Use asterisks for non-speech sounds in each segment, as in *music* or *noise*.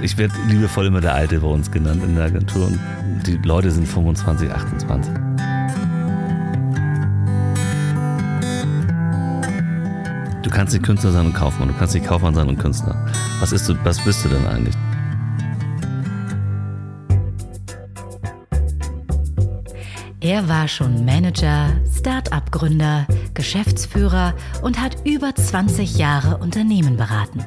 Ich werde liebevoll immer der Alte bei uns genannt in der Agentur und die Leute sind 25, 28. Du kannst nicht Künstler sein und Kaufmann, du kannst nicht Kaufmann sein und Künstler. Was, ist du, was bist du denn eigentlich? Er war schon Manager, Start-up-Gründer, Geschäftsführer und hat über 20 Jahre Unternehmen beraten.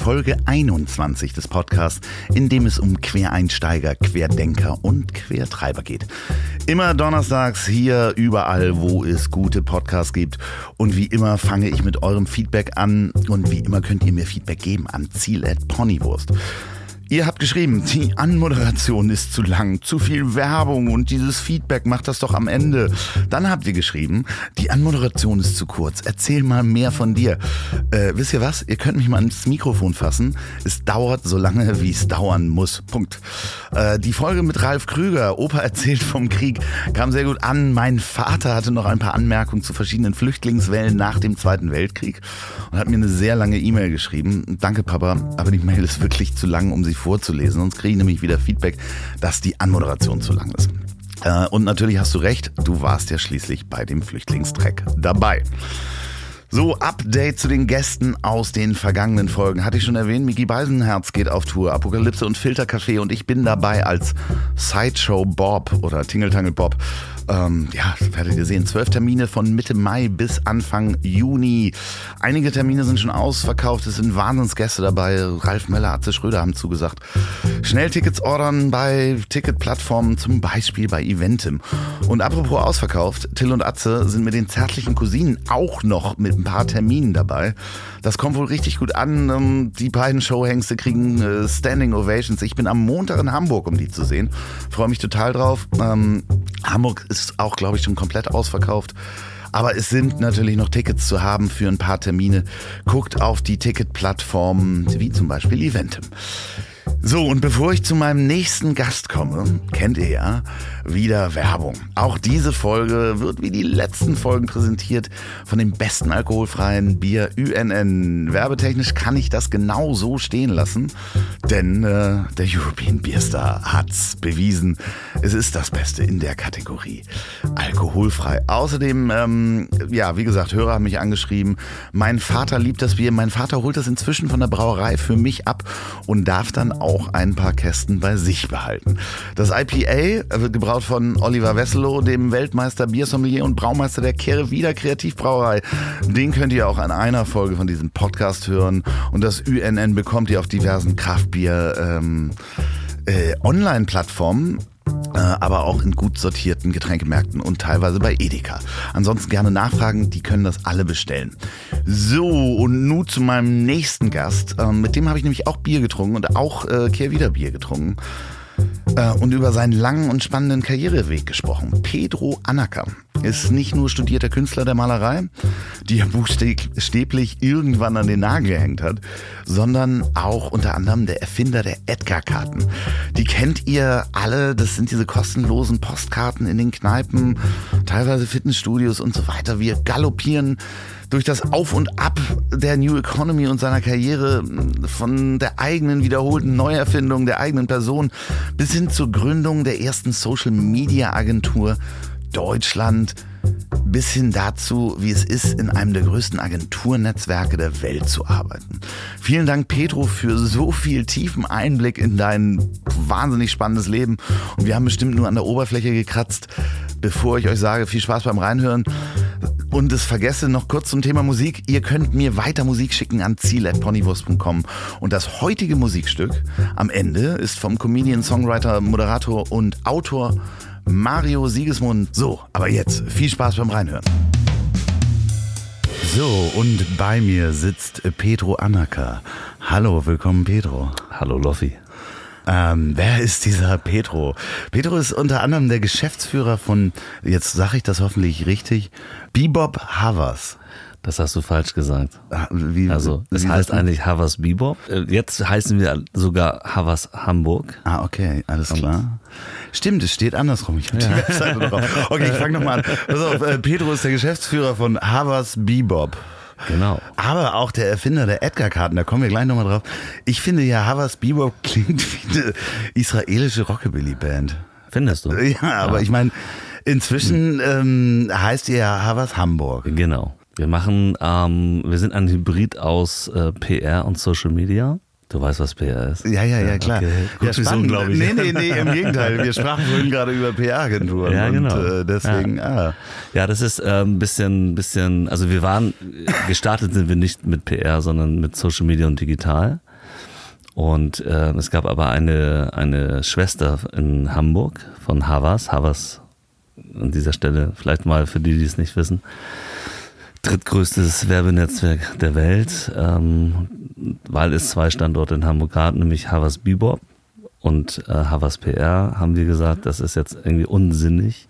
Folge 21 des Podcasts, in dem es um Quereinsteiger, Querdenker und Quertreiber geht. Immer donnerstags hier überall, wo es gute Podcasts gibt. Und wie immer fange ich mit eurem Feedback an und wie immer könnt ihr mir Feedback geben an ziel@ponywurst. Ihr habt geschrieben, die Anmoderation ist zu lang, zu viel Werbung und dieses Feedback macht das doch am Ende. Dann habt ihr geschrieben, die Anmoderation ist zu kurz, erzähl mal mehr von dir. Äh, wisst ihr was? Ihr könnt mich mal ins Mikrofon fassen. Es dauert so lange, wie es dauern muss. Punkt. Äh, die Folge mit Ralf Krüger, Opa erzählt vom Krieg, kam sehr gut an. Mein Vater hatte noch ein paar Anmerkungen zu verschiedenen Flüchtlingswellen nach dem Zweiten Weltkrieg und hat mir eine sehr lange E-Mail geschrieben. Danke, Papa, aber die Mail ist wirklich zu lang, um sie vorzulesen. Sonst kriege ich nämlich wieder Feedback, dass die Anmoderation zu lang ist. Äh, und natürlich hast du recht, du warst ja schließlich bei dem Flüchtlingstrack dabei. So, Update zu den Gästen aus den vergangenen Folgen. Hatte ich schon erwähnt, Miki Beisenherz geht auf Tour, Apokalypse und Filtercafé und ich bin dabei als Sideshow Bob oder Tingeltangel Bob. Ähm, ja, werdet ihr sehen. Zwölf Termine von Mitte Mai bis Anfang Juni. Einige Termine sind schon ausverkauft. Es sind Wahnsinnsgäste dabei. Ralf Meller, Atze Schröder haben zugesagt. Schnell Tickets ordern bei Ticketplattformen, zum Beispiel bei Eventim. Und apropos ausverkauft, Till und Atze sind mit den zärtlichen Cousinen auch noch mit ein paar Terminen dabei. Das kommt wohl richtig gut an. Ähm, Die beiden Showhengste kriegen äh, Standing Ovations. Ich bin am Montag in Hamburg, um die zu sehen. Freue mich total drauf. Ähm, Hamburg ist auch, glaube ich, schon komplett ausverkauft. Aber es sind natürlich noch Tickets zu haben für ein paar Termine. Guckt auf die Ticketplattformen wie zum Beispiel Eventim. So, und bevor ich zu meinem nächsten Gast komme, kennt ihr ja wieder Werbung. Auch diese Folge wird wie die letzten Folgen präsentiert von dem besten alkoholfreien Bier UNN. Werbetechnisch kann ich das genau so stehen lassen, denn äh, der European Beer Star hat's bewiesen. Es ist das Beste in der Kategorie alkoholfrei. Außerdem, ähm, ja, wie gesagt, Hörer haben mich angeschrieben. Mein Vater liebt das Bier. Mein Vater holt das inzwischen von der Brauerei für mich ab und darf dann auch ein paar Kästen bei sich behalten. Das IPA wird gebraut von Oliver Wesselow, dem Weltmeister Biersommelier und Braumeister der Kehre Wieder Kreativbrauerei. Den könnt ihr auch an einer Folge von diesem Podcast hören. Und das UNN bekommt ihr auf diversen Kraftbier ähm, äh, Online-Plattformen aber auch in gut sortierten Getränkemärkten und teilweise bei Edeka. Ansonsten gerne nachfragen, die können das alle bestellen. So, und nun zu meinem nächsten Gast. Ähm, mit dem habe ich nämlich auch Bier getrunken und auch äh, Kehrwieder Bier getrunken. Äh, und über seinen langen und spannenden Karriereweg gesprochen. Pedro Anacker ist nicht nur studierter Künstler der Malerei, die er buchstäblich irgendwann an den Nagel gehängt hat, sondern auch unter anderem der Erfinder der Edgar-Karten. Die kennt ihr alle, das sind diese kostenlosen Postkarten in den Kneipen, teilweise Fitnessstudios und so weiter. Wir galoppieren durch das Auf und Ab der New Economy und seiner Karriere, von der eigenen wiederholten Neuerfindung der eigenen Person bis hin zur Gründung der ersten Social Media Agentur Deutschland bis hin dazu, wie es ist, in einem der größten Agenturnetzwerke der Welt zu arbeiten. Vielen Dank, Pedro, für so viel tiefen Einblick in dein wahnsinnig spannendes Leben. Und wir haben bestimmt nur an der Oberfläche gekratzt. Bevor ich euch sage, viel Spaß beim Reinhören. Und es vergesse noch kurz zum Thema Musik. Ihr könnt mir weiter Musik schicken an ziel.ponywurst.com. Und das heutige Musikstück am Ende ist vom Comedian, Songwriter, Moderator und Autor Mario Siegesmund. So, aber jetzt viel Spaß beim Reinhören. So, und bei mir sitzt Pedro Anaka. Hallo, willkommen Pedro. Hallo Loffi. Ähm, wer ist dieser Petro? Petro ist unter anderem der Geschäftsführer von, jetzt sage ich das hoffentlich richtig, Bebop Havas. Das hast du falsch gesagt. Ah, Wie, Also, es heißt eigentlich Havas Bebop. Äh, Jetzt heißen wir sogar Havas Hamburg. Ah, okay, alles klar. Stimmt, es steht andersrum. Ich habe die Webseite noch auf. Okay, ich fange nochmal an. Pass auf, äh, Pedro ist der Geschäftsführer von Havas Bebop. Genau. Aber auch der Erfinder der Edgar-Karten, da kommen wir gleich nochmal drauf. Ich finde ja, Havas Bebop *laughs* klingt wie eine israelische Rockabilly-Band. Findest du? Ja, aber ich meine, inzwischen ähm, heißt ihr ja Havas Hamburg. Genau. Wir machen, ähm, wir sind ein Hybrid aus äh, PR und Social Media. Du weißt, was PR ist. Ja, ja, ja, klar. okay. Ja, Guckst mich so, spannend. glaub ich. Nee, nee, nee, im Gegenteil. Wir *laughs* sprachen vorhin gerade über PR-Agenturen. Ja, genau. Und äh, deswegen, ah. Ja, das ist äh, ein bisschen, bisschen, also wir waren, gestartet sind wir nicht mit PR, sondern mit Social Media und digital. Und äh, es gab aber eine, eine Schwester in Hamburg von Havas. Havas an dieser Stelle, vielleicht mal für die, die es nicht wissen, drittgrößtes Werbenetzwerk der Welt, ähm, weil es zwei Standorte in Hamburg gab, nämlich Havas Bebop und äh, Havas PR, haben wir gesagt, das ist jetzt irgendwie unsinnig,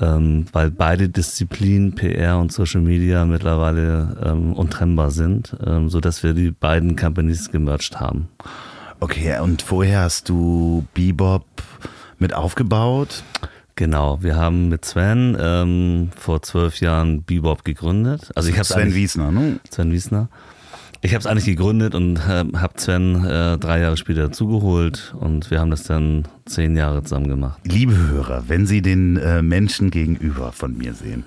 ähm, weil beide Disziplinen, PR und Social Media, mittlerweile ähm, untrennbar sind, ähm, sodass wir die beiden Companies gemerged haben. Okay, und vorher hast du Bebop mit aufgebaut? Genau, wir haben mit Sven ähm, vor zwölf Jahren Bebop gegründet. Also ich habe Sven Wiesner, ne? Sven Wiesner. Ich habe es eigentlich gegründet und äh, habe Sven äh, drei Jahre später dazugeholt und wir haben das dann zehn Jahre zusammen gemacht. Liebe Hörer, wenn Sie den äh, Menschen gegenüber von mir sehen,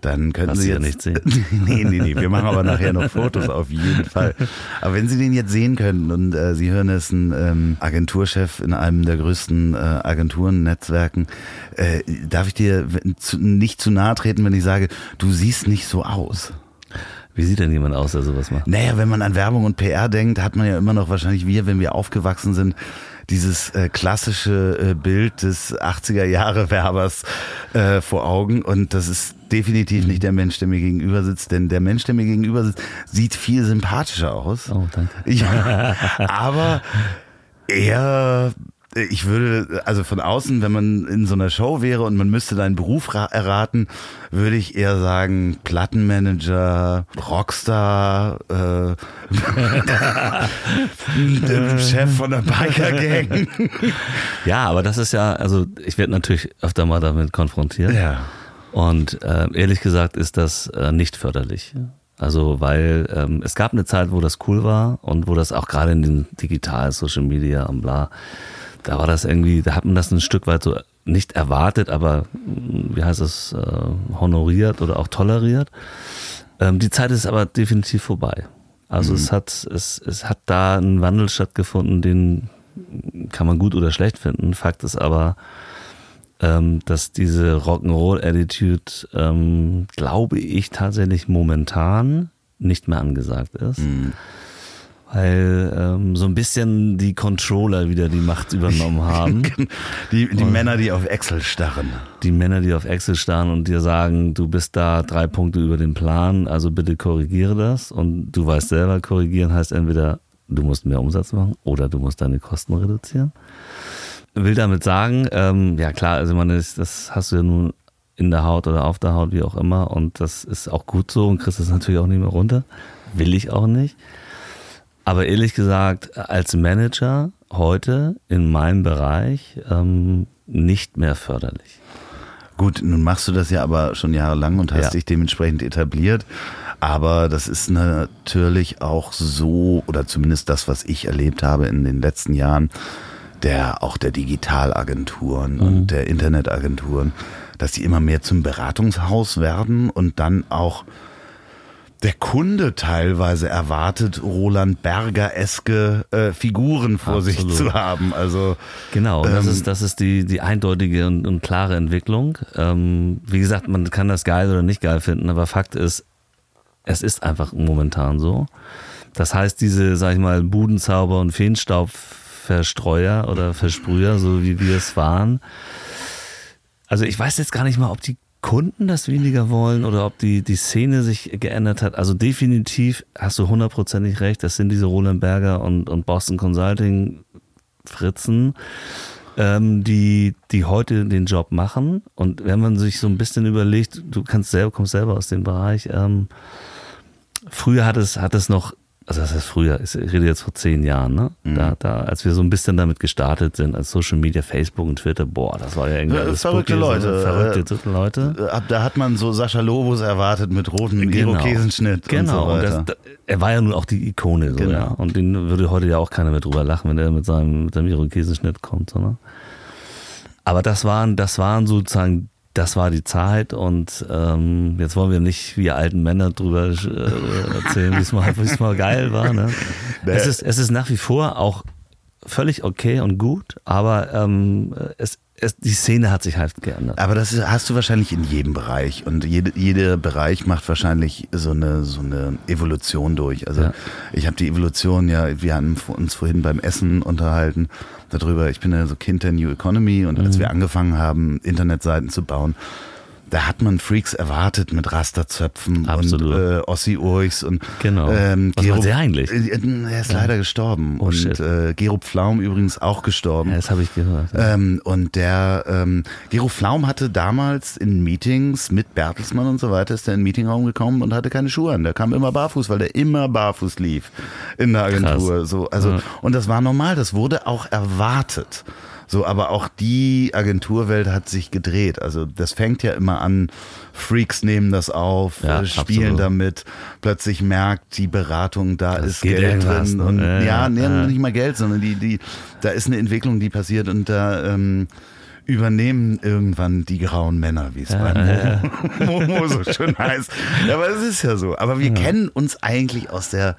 dann können Was Sie Sie ja jetzt nicht sehen. *laughs* nee, nee, nee, wir machen aber nachher noch Fotos auf jeden *laughs* Fall. Aber wenn Sie den jetzt sehen könnten und äh, Sie hören, er ist ein ähm, Agenturchef in einem der größten äh, Agenturennetzwerken, äh, darf ich dir nicht zu nahe treten, wenn ich sage, du siehst nicht so aus. Wie sieht denn jemand aus, der sowas macht? Naja, wenn man an Werbung und PR denkt, hat man ja immer noch wahrscheinlich wir, wenn wir aufgewachsen sind, dieses äh, klassische äh, Bild des 80er Jahre Werbers äh, vor Augen und das ist definitiv nicht der Mensch, der mir gegenüber sitzt, denn der Mensch, der mir gegenüber sitzt, sieht viel sympathischer aus. Oh, danke. Ja, *laughs* aber er, ich würde, also von außen, wenn man in so einer Show wäre und man müsste deinen Beruf ra- erraten, würde ich eher sagen Plattenmanager, Rockstar, äh, *laughs* Chef von der Biker-Gang. Ja, aber das ist ja, also ich werde natürlich öfter mal damit konfrontiert. Ja. Und äh, ehrlich gesagt ist das äh, nicht förderlich. Also weil ähm, es gab eine Zeit, wo das cool war und wo das auch gerade in den digital Social Media und bla, da war das irgendwie, da hat man das ein Stück weit so nicht erwartet, aber mh, wie heißt es, äh, honoriert oder auch toleriert. Ähm, die Zeit ist aber definitiv vorbei. Also es hat es, es hat da ein Wandel stattgefunden, den kann man gut oder schlecht finden. Fakt ist aber, ähm, dass diese Rock'n'Roll-Attitude, ähm, glaube ich, tatsächlich momentan nicht mehr angesagt ist. Weil ähm, so ein bisschen die Controller wieder die Macht übernommen *laughs* haben. Die, die Männer, die auf Excel starren. die Männer, die auf Excel starren und dir sagen, du bist da drei Punkte über dem Plan, also bitte korrigiere das. Und du weißt selber, korrigieren heißt entweder, du musst mehr Umsatz machen oder du musst deine Kosten reduzieren. Will damit sagen, ähm, ja klar, also man ist, das hast du ja nun in der Haut oder auf der Haut, wie auch immer. Und das ist auch gut so und kriegst es natürlich auch nicht mehr runter. Will ich auch nicht. Aber ehrlich gesagt, als Manager heute in meinem Bereich ähm, nicht mehr förderlich. Gut, nun machst du das ja aber schon jahrelang und hast Ja. dich dementsprechend etabliert. Aber das ist natürlich auch so, oder zumindest das, was ich erlebt habe in den letzten Jahren, der auch der Digitalagenturen und der Internetagenturen, dass die immer mehr zum Beratungshaus werden und dann auch der Kunde teilweise erwartet, Roland Berger-eske äh, Figuren vor sich Absolut. zu haben. Also Genau, das Ähm, ist, das ist die, die eindeutige und, und klare Entwicklung. Ähm, wie gesagt, man kann das geil oder nicht geil finden, aber Fakt ist, es ist einfach momentan so. Das heißt, diese, sag ich mal, Budenzauber und Feenstaubverstreuer oder Versprüher, so wie wir es waren. Also ich weiß jetzt gar nicht mal, ob die Kunden das weniger wollen oder ob die, die Szene sich geändert hat. Also definitiv hast du hundertprozentig recht, das sind diese Roland Berger und, und Boston Consulting Fritzen, ähm, die, die heute den Job machen. Und wenn man sich so ein bisschen überlegt, du kannst selber, kommst selber aus dem Bereich, ähm, früher hat es, hat es noch also das heißt früher, ich rede jetzt vor zehn Jahren, ne? Mhm. Da, da, als wir so ein bisschen damit gestartet sind, als Social Media, Facebook und Twitter, boah, das war ja irgendwie ja, verrückte Leute. So, verrückte äh, Leute. Ab da hat man so Sascha Lobos erwartet mit rotem genau. Irokesenschnitt. Genau, und, so und das, er war ja nun auch die Ikone, so, genau. ja. Und den würde heute ja auch keiner mehr drüber lachen, wenn er mit seinem, mit seinem Irokesenschnitt kommt, so, ne? Aber das waren, das waren sozusagen das war die Zeit und ähm, jetzt wollen wir nicht wie alten Männer drüber äh, erzählen, wie es mal, mal geil war. Ne? Es, ist, es ist nach wie vor auch völlig okay und gut, aber ähm, es, es, die Szene hat sich halt geändert. Aber das ist, hast du wahrscheinlich in jedem Bereich und jede, jeder Bereich macht wahrscheinlich so eine, so eine Evolution durch. Also ja. ich habe die Evolution ja, wir haben uns vorhin beim Essen unterhalten darüber. Ich bin ja so Kind der New Economy und als mhm. wir angefangen haben, Internetseiten zu bauen, da hat man Freaks erwartet mit Rasterzöpfen Absolut. und äh, Ossi Urchs und genau. Ähm, Was Gero, der eigentlich? Äh, er ist ja. leider gestorben oh, und äh, Gero Pflaum übrigens auch gestorben. Ja, das habe ich gehört. Ja. Ähm, und der ähm, Gero Pflaum hatte damals in Meetings mit Bertelsmann und so weiter ist der in den Meetingraum gekommen und hatte keine Schuhe an. Der kam immer barfuß, weil der immer barfuß lief in der Agentur. Krass. So also ja. und das war normal. Das wurde auch erwartet. So, aber auch die Agenturwelt hat sich gedreht. Also das fängt ja immer an, Freaks nehmen das auf, ja, äh, spielen absolut. damit, plötzlich merkt die Beratung, da das ist Geld drin. Und äh, ja, nee, äh. nicht mal Geld, sondern die, die, da ist eine Entwicklung, die passiert und da ähm, übernehmen irgendwann die grauen Männer, wie es ja, bei Momo, *laughs* Momo so schön heißt. Ja, aber es ist ja so. Aber wir ja. kennen uns eigentlich aus der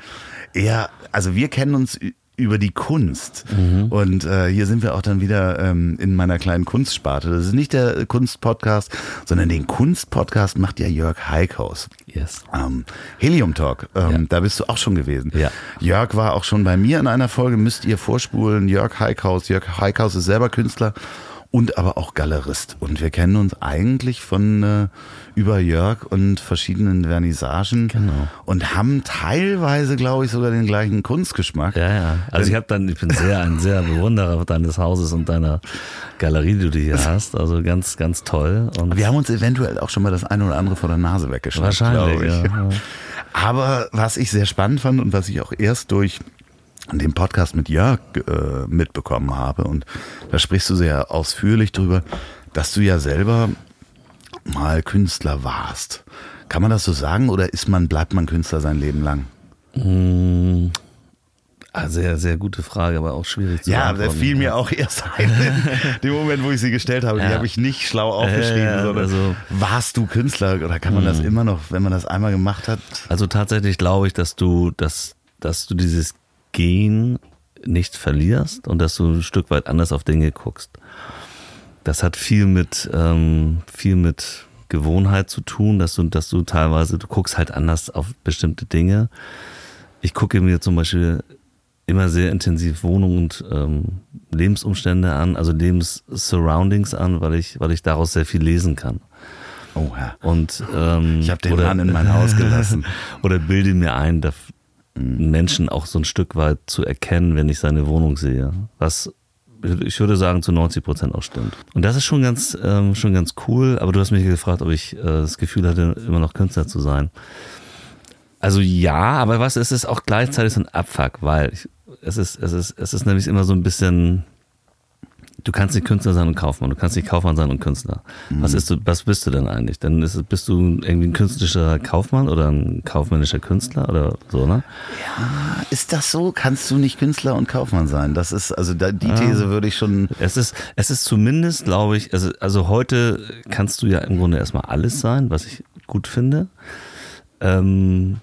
eher, also wir kennen uns über die Kunst. Mhm. Und äh, hier sind wir auch dann wieder ähm, in meiner kleinen Kunstsparte. Das ist nicht der Kunstpodcast, sondern den Kunstpodcast macht ja Jörg Heikhaus. Yes. Ähm, Helium Talk, ähm, ja. da bist du auch schon gewesen. Ja. Jörg war auch schon bei mir in einer Folge, müsst ihr vorspulen. Jörg Heikhaus. Jörg Heikhaus ist selber Künstler und aber auch Galerist. Und wir kennen uns eigentlich von äh, über Jörg und verschiedenen Vernissagen genau. und haben teilweise, glaube ich, sogar den gleichen Kunstgeschmack. Ja, ja. Also ich habe dann, ich bin sehr ein sehr Bewunderer deines Hauses und deiner Galerie, die du hier hast. Also ganz, ganz toll. Und wir haben uns eventuell auch schon mal das eine oder andere vor der Nase weggeschnappt. Wahrscheinlich. Ja. Aber was ich sehr spannend fand und was ich auch erst durch den Podcast mit Jörg äh, mitbekommen habe. Und da sprichst du sehr ausführlich drüber, dass du ja selber mal Künstler warst. Kann man das so sagen oder ist man, bleibt man Künstler sein Leben lang? Mmh. Ah, sehr, sehr gute Frage, aber auch schwierig zu Ja, der fiel mir auch erst ein. *laughs* In dem Moment, wo ich sie gestellt habe, ja. die habe ich nicht schlau aufgeschrieben, äh, sondern also, warst du Künstler oder kann man das hm. immer noch, wenn man das einmal gemacht hat? Also tatsächlich glaube ich, dass du, dass, dass du dieses Gehen nicht verlierst und dass du ein Stück weit anders auf Dinge guckst. Das hat viel mit, ähm, viel mit Gewohnheit zu tun, dass du, dass du teilweise, du guckst halt anders auf bestimmte Dinge. Ich gucke mir zum Beispiel immer sehr intensiv Wohnung und ähm, Lebensumstände an, also Lebenssurroundings an, weil ich, weil ich daraus sehr viel lesen kann. Oh, ja. Und ähm, ich habe den oder, Mann in mein Haus gelassen. *laughs* oder bilde mir ein, Menschen auch so ein Stück weit zu erkennen, wenn ich seine Wohnung sehe. Was ich würde sagen zu 90 Prozent auch stimmt. Und das ist schon ganz, ähm, schon ganz cool. Aber du hast mich gefragt, ob ich äh, das Gefühl hatte, immer noch Künstler zu sein. Also ja, aber was, es ist auch gleichzeitig so ein Abfuck, weil ich, es ist, es ist, es ist nämlich immer so ein bisschen, du kannst nicht Künstler sein und Kaufmann, du kannst nicht Kaufmann sein und Künstler. Mhm. Was, ist du, was bist du denn eigentlich? Dann ist, bist du irgendwie ein künstlerischer Kaufmann oder ein kaufmännischer Künstler oder so, ne? Ja, ist das so? Kannst du nicht Künstler und Kaufmann sein? Das ist, also da, die These ja. würde ich schon. Es ist, es ist zumindest, glaube ich, also, also heute kannst du ja im Grunde erstmal alles sein, was ich gut finde. Ähm,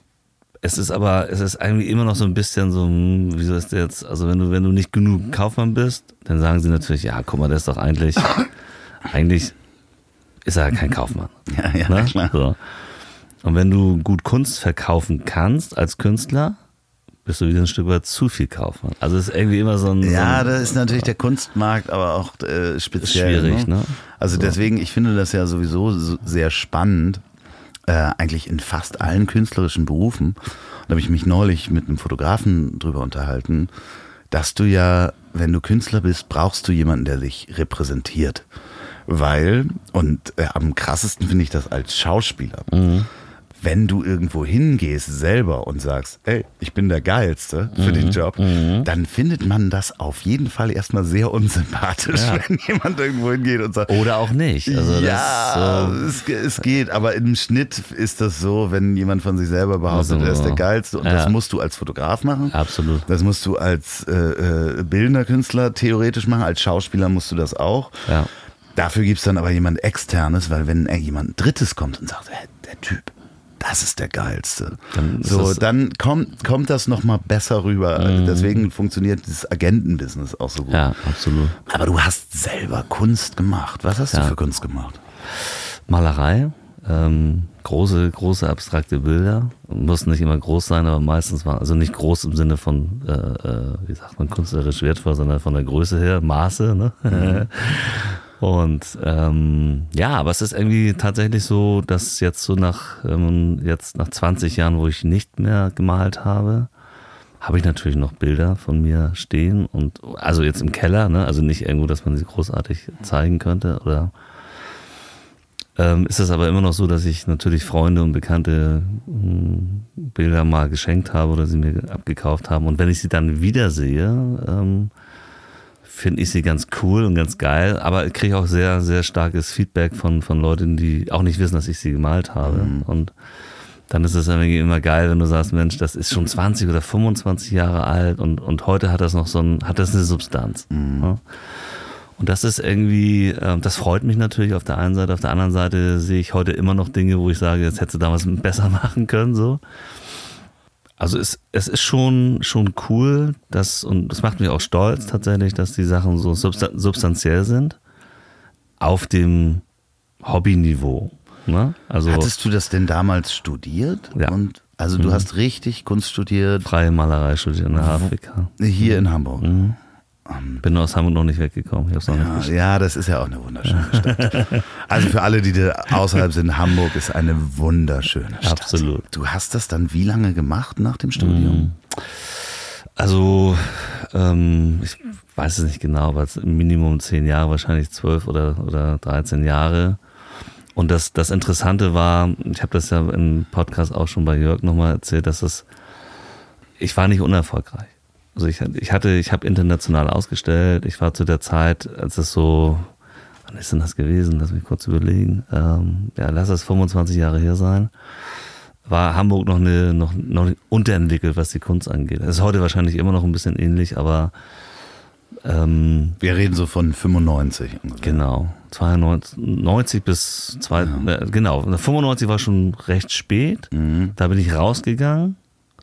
es ist aber, es ist irgendwie immer noch so ein bisschen so, hm, wie soll es jetzt, also wenn du, wenn du nicht genug Kaufmann bist, dann sagen sie natürlich, ja, guck mal, der ist doch eigentlich, eigentlich ist er kein Kaufmann. *laughs* Ja, ja, ne? klar. So. Und wenn du gut Kunst verkaufen kannst als Künstler, bist du wieder ein Stück weit zu viel Kaufmann. Also es ist irgendwie immer so ein. Ja, so ein, das ist natürlich der Kunstmarkt, aber auch äh, speziell. Schwierig, ne? ne? Also so. deswegen, ich finde das ja sowieso so sehr spannend, äh, eigentlich in fast allen künstlerischen Berufen. Da habe ich mich neulich mit einem Fotografen drüber unterhalten, dass du ja, wenn du Künstler bist, brauchst du jemanden, der dich repräsentiert. Weil, und äh, am krassesten finde ich das als Schauspieler. Mhm. Wenn du irgendwo hingehst selber und sagst, ey, ich bin der Geilste für den Job, dann findet man das auf jeden Fall erstmal sehr unsympathisch, Ja. *laughs* wenn jemand irgendwo hingeht und sagt, Oder auch nicht. Also ja, das, es, ge- es geht, aber im Schnitt ist das so, wenn jemand von sich selber behauptet, Also, er ist der Geilste und ja. das musst du als Fotograf machen. so, absolut. Das musst du als äh, äh, bildender Künstler theoretisch machen, als Schauspieler musst du das auch. Ja. Dafür gibt es dann aber jemand externes, weil wenn äh, jemand Drittes kommt und sagt, hey, der Typ, das ist der Geilste. Dann ist so, Mhm. dann kommt, kommt das nochmal besser rüber. Deswegen funktioniert dieses Agentenbusiness auch so gut. Ja, absolut. Aber du hast selber Kunst gemacht. Was hast du Ja. für Kunst gemacht? Malerei, ähm, große, große abstrakte Bilder. Mussten nicht immer groß sein, aber meistens waren, also nicht groß im Sinne von, äh, äh, wie sagt man, künstlerisch wertvoll, sondern von der Größe her, Maße, ne? *laughs* Und ähm, ja, aber es ist irgendwie tatsächlich so, dass jetzt so nach ähm, jetzt nach 20 Jahren, wo ich nicht mehr gemalt habe, habe ich natürlich noch Bilder von mir stehen und also jetzt im Keller, ne? Also nicht irgendwo, dass man sie großartig zeigen könnte oder ähm, ist es aber immer noch so, dass ich natürlich Freunde und Bekannte mh, Bilder mal geschenkt habe oder sie mir abgekauft haben. Und wenn ich sie dann wiedersehe, ähm, finde ich sie ganz cool und ganz geil, aber ich kriege auch sehr, sehr starkes Feedback von, von Leuten, die auch nicht wissen, dass ich sie gemalt habe. Und dann ist es irgendwie immer geil, wenn du sagst, Mensch, das ist schon 20 oder 25 Jahre alt und, und heute hat das noch so ein, hat das eine Substanz. Ja? Und das ist irgendwie, ähm, das freut mich natürlich auf der einen Seite. Auf der anderen Seite sehe ich heute immer noch Dinge, wo ich sage, jetzt hättest du damals besser *laughs* machen können, so. Also es, es ist schon, schon cool, dass, und das macht mich auch stolz tatsächlich, dass die Sachen so substan substanziell sind. Auf dem Hobbyniveau. Ne? Also Hattest du das denn damals studiert? Ja. Mhm. Und also du hast richtig Kunst studiert freie Malerei studiert in der HFWK. hier in Hamburg. Mhm. Bin aus Hamburg noch nicht weggekommen. Noch nicht Ja, ja, das ist ja auch eine wunderschöne Stadt. Also für alle, die da außerhalb sind, Hamburg ist eine wunderschöne Stadt. Absolut. Du hast das dann wie lange gemacht nach dem Studium? Also, ähm, ich weiß es nicht genau, aber es sind Minimum zehn Jahre, wahrscheinlich zwölf oder, oder 13 Jahre. Und das, das Interessante war, ich habe das ja im Podcast auch schon bei Jörg nochmal erzählt, dass es, ich war nicht unerfolgreich. Also ich, ich hatte, ich habe international ausgestellt. Ich war zu der Zeit, als es so, wann ist denn das gewesen? Lass mich kurz überlegen. Ähm, ja, lass es 25 Jahre her sein war Hamburg noch eine noch, noch unterentwickelt, was die Kunst angeht. Es ist heute wahrscheinlich immer noch ein bisschen ähnlich, aber ähm, Wir reden so von 95 ungefähr. genau 92 90 bis zwei, äh, genau 95 war schon recht spät. Da bin ich rausgegangen,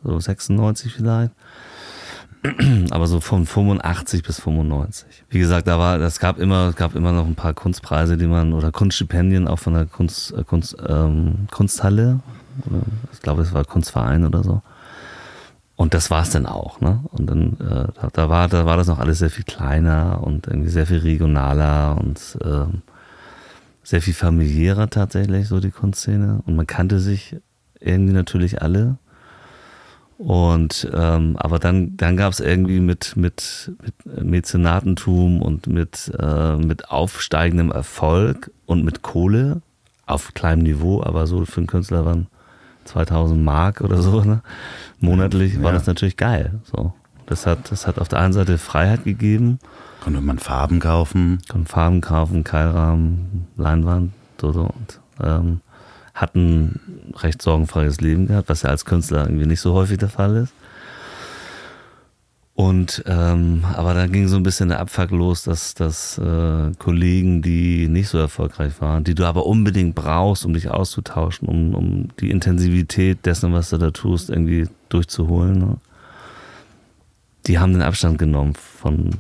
so 96 vielleicht. *clears throat* Aber so von 85 bis 95. Wie gesagt, da war, es gab immer, gab immer noch ein paar Kunstpreise, die man oder Kunststipendien auch von der Kunst, äh, Kunst, ähm, Kunsthalle. Oder, ich glaube, es war Kunstverein oder so. Und das war es dann auch, ne? Und dann, äh, da, da, war, da war das noch alles sehr viel kleiner und irgendwie sehr viel regionaler und ähm, sehr viel familiärer tatsächlich, so die Kunstszene. Und man kannte sich irgendwie natürlich alle. Und ähm, aber dann, dann gab es irgendwie mit, mit, mit Mäzenatentum und mit, äh, mit aufsteigendem Erfolg und mit Kohle auf kleinem Niveau, aber so für einen Künstler waren 2000 Mark oder so, ne? monatlich, war Ja. das natürlich geil. So. Das hat, das hat auf der einen Seite Freiheit gegeben, Konnte man Farben kaufen? konnten Farben kaufen, Keilrahmen, Leinwand, so, so und ähm, hatten recht sorgenfreies Leben gehabt, was ja als Künstler irgendwie nicht so häufig der Fall ist. Und ähm, aber dann ging so ein bisschen der Abfuck los, dass, dass äh, Kollegen, die nicht so erfolgreich waren, die du aber unbedingt brauchst, um dich auszutauschen, um, um die Intensivität dessen, was du da tust, irgendwie durchzuholen, ne? die haben den Abstand genommen von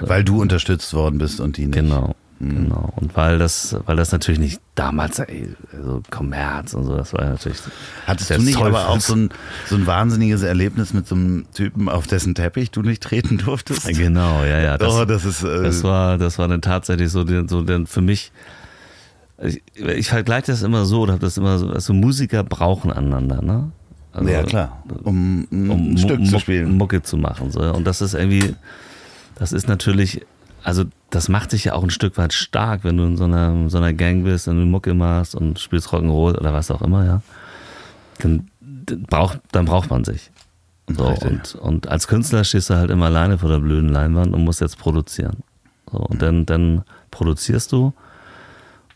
Weil du unterstützt worden bist und die nicht. Genau, genau. Und weil das, weil das natürlich nicht damals, ey, so Kommerz und so, das war ja natürlich. Hattest du nicht aber auch so ein, so ein wahnsinniges Erlebnis mit so einem Typen, auf dessen Teppich du nicht treten durftest? Genau, ja, ja. Das, oh, das ist. Äh, das war, das war dann tatsächlich so, so denn für mich. Ich, ich vergleiche das immer so, oder hab das immer so, also Musiker brauchen einander, ne? Also, ja, klar. Um, ein um Stück Mu- zu spielen. Mucke zu machen. So. Und das ist irgendwie, das ist natürlich, also das macht dich ja auch ein Stück weit stark, wenn du in so einer, so einer Gang bist und du Mucke machst und spielst Rock'n'Roll oder was auch immer, ja. Dann, dann braucht, dann braucht man sich. So, Richtig. und, und als Künstler stehst du halt immer alleine vor der blöden Leinwand und musst jetzt produzieren. So, und dann, dann produzierst du